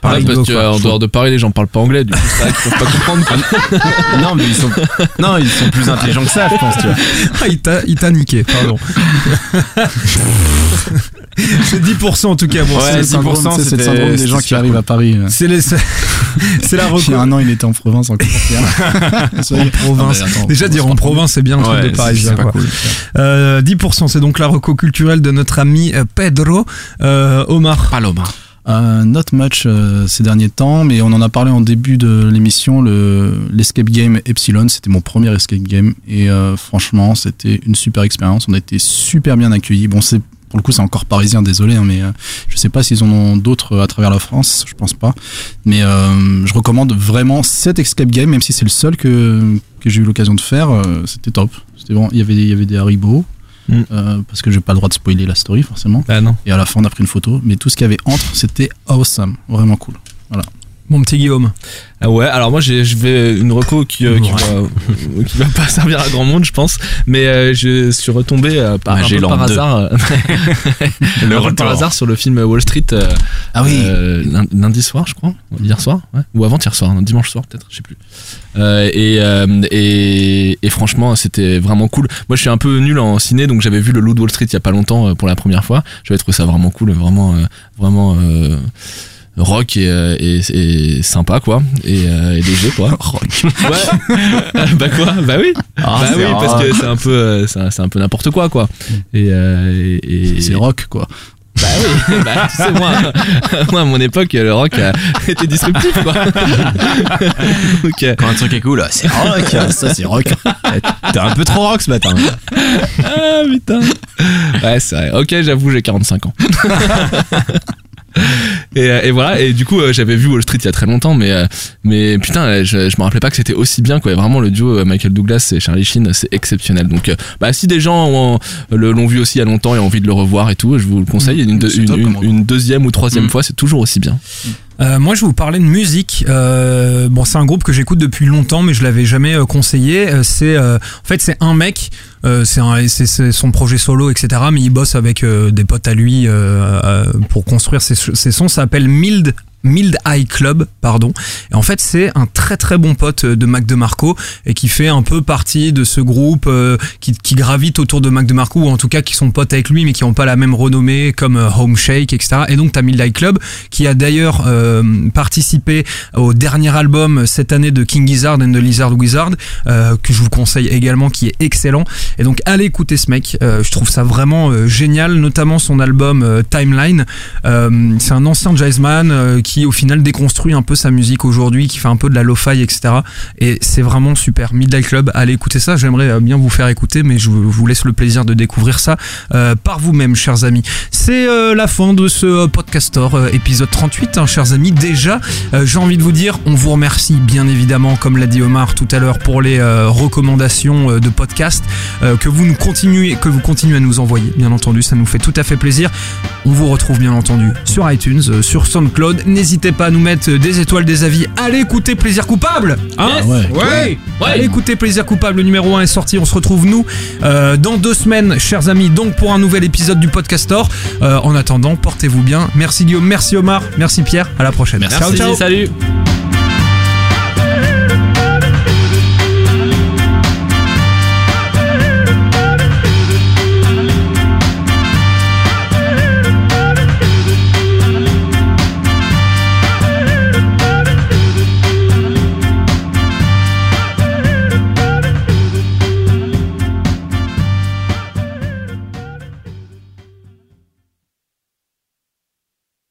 par Ouais, exemple. parce que, euh, en dehors de Paris, les gens parlent pas anglais, du coup, c'est vrai qu'ils peuvent pas comprendre. quoi. non, mais ils sont, non, ils sont plus intelligents que ça, je pense, tu vois. Ah, il t'a il t'a niqué pardon c'est 10% en tout cas. Bon, c'est c'est le le syndrome des gens qui arrivent à Paris. C'est les- c'est la Il y a un an, il était en province encore. en province. Non, mais attends, Déjà dire en province, c'est bien un truc Ouais, de parisien. cool. Euh, 10%, c'est donc la reco culturelle de notre ami euh, Pedro euh, Omar. Paloma. Euh, not much euh, ces derniers temps, mais on en a parlé en début de l'émission. Le l'escape game Epsilon, c'était mon premier escape game et euh, franchement, c'était une super expérience. On a été super bien accueillis. Bon, c'est pour le coup, c'est encore parisien, désolé, hein, mais euh, je sais pas s'ils en ont d'autres à travers la France, je pense pas. Mais euh, je recommande vraiment cet escape game, même si c'est le seul que que j'ai eu l'occasion de faire. euh, c'était top. C'était bon. Il y avait il y avait des haribots. euh, parce que j'ai pas le droit de spoiler la story forcément. Et à la fin on a pris une photo, mais tout ce qu'il y avait entre c'était awesome, vraiment cool. Voilà. Mon petit Guillaume. Ah ouais, alors moi je vais une reco qui, euh, qui, va, qui va pas servir à grand monde, je pense, mais euh, je suis retombé euh, par, un peu Magellan par 2. hasard, euh, Le un peu retour. par hasard sur le film Wall Street. euh, ah oui. lundi soir, je crois, hier soir, ouais, ou avant-hier soir, dimanche soir peut-être, je sais plus. Euh, et, euh, et, et franchement, c'était vraiment cool. Moi, je suis un peu nul en ciné, donc j'avais vu le Loup de Wall Street il y a pas longtemps euh, pour la première fois. J'avais trouvé ça vraiment cool, vraiment, euh, vraiment. Euh, rock et, euh, et, et sympa quoi et, euh, et léger quoi rock ouais bah quoi? Bah oui Ah, bah oui parce que c'est un peu euh, c'est un, peu n'importe quoi quoi et, euh, et, C'est rock quoi. bah oui, bah, tu sais, moi, moi, à mon époque, le rock a été disruptif, quoi. Donc, euh, Quand un truc est cool, c'est rock. Ça, c'est rock. T'es un peu trop rock ce matin. ah, putain. Ouais, c'est vrai. Ok, j'avoue, j'ai 45 ans. Et, euh, et voilà, et du coup, euh, j'avais vu Wall Street il y a très longtemps, mais, euh, mais putain, je, je me rappelais pas que c'était aussi bien, quoi. Et Vraiment, le duo Michael Douglas et Charlie Sheen, c'est exceptionnel. Donc, bah, si des gens ont- le- l'ont vu aussi il y a longtemps et ont envie de le revoir et tout, je vous le conseille. Une, deux- C'est une, deuxième ou troisième fois, c'est toujours aussi bien. Euh, moi, je vais vous parler de musique. Euh, bon, c'est un groupe que j'écoute depuis longtemps, mais je l'avais jamais euh, conseillé. Euh, c'est, euh, en fait, c'est un mec. euh, c'est, son projet solo, etc. Mais il bosse avec des potes à lui pour construire ses, ses sons. Ça s'appelle Mild. Mild Eye Club, pardon. Et en fait, c'est un très très bon pote de Mac DeMarco et qui fait un peu partie de ce groupe euh, qui, qui gravite autour de Mac DeMarco ou en tout cas qui sont potes avec lui mais qui n'ont pas la même renommée comme euh, Home Shake, etc. Et donc, t'as Mild Eye Club qui a d'ailleurs euh, participé au dernier album cette année de King Gizzard and the Lizard Wizard euh, que je vous conseille également qui est excellent et donc allez écouter ce mec euh, je trouve ça vraiment euh, génial notamment son album euh, Timeline Euh, c'est un ancien jazzman euh, qui au final déconstruit un peu sa musique aujourd'hui qui fait un peu de la lo-fi etc et c'est vraiment super. Midnight Club allez écouter ça. J'aimerais euh, bien vous faire écouter mais je vous laisse le plaisir de découvrir ça euh, par vous-même chers amis. C'est euh, la fin de ce euh, podcaster euh, épisode 38 hein, chers amis. Déjà Euh, j'ai envie de vous dire on vous remercie bien évidemment comme l'a dit Omar tout à l'heure pour les recommandations de podcast euh, que vous nous continuez que vous continuez à nous envoyer. Bien entendu ça nous fait tout à fait plaisir. On vous retrouve bien entendu sur iTunes sur SoundCloud n'hésitez pas à nous mettre des étoiles des avis allez écouter plaisir coupable hein Yes. Ouais. ouais. Allez écouter Plaisir Coupable, le numéro 1 est sorti. On se retrouve, nous, euh, dans deux semaines, chers amis, donc pour un nouvel épisode du Podcastor. Euh, en attendant, portez-vous bien. Merci Guillaume, merci Omar, merci Pierre. À la prochaine. Merci, Ciao, ciao. salut.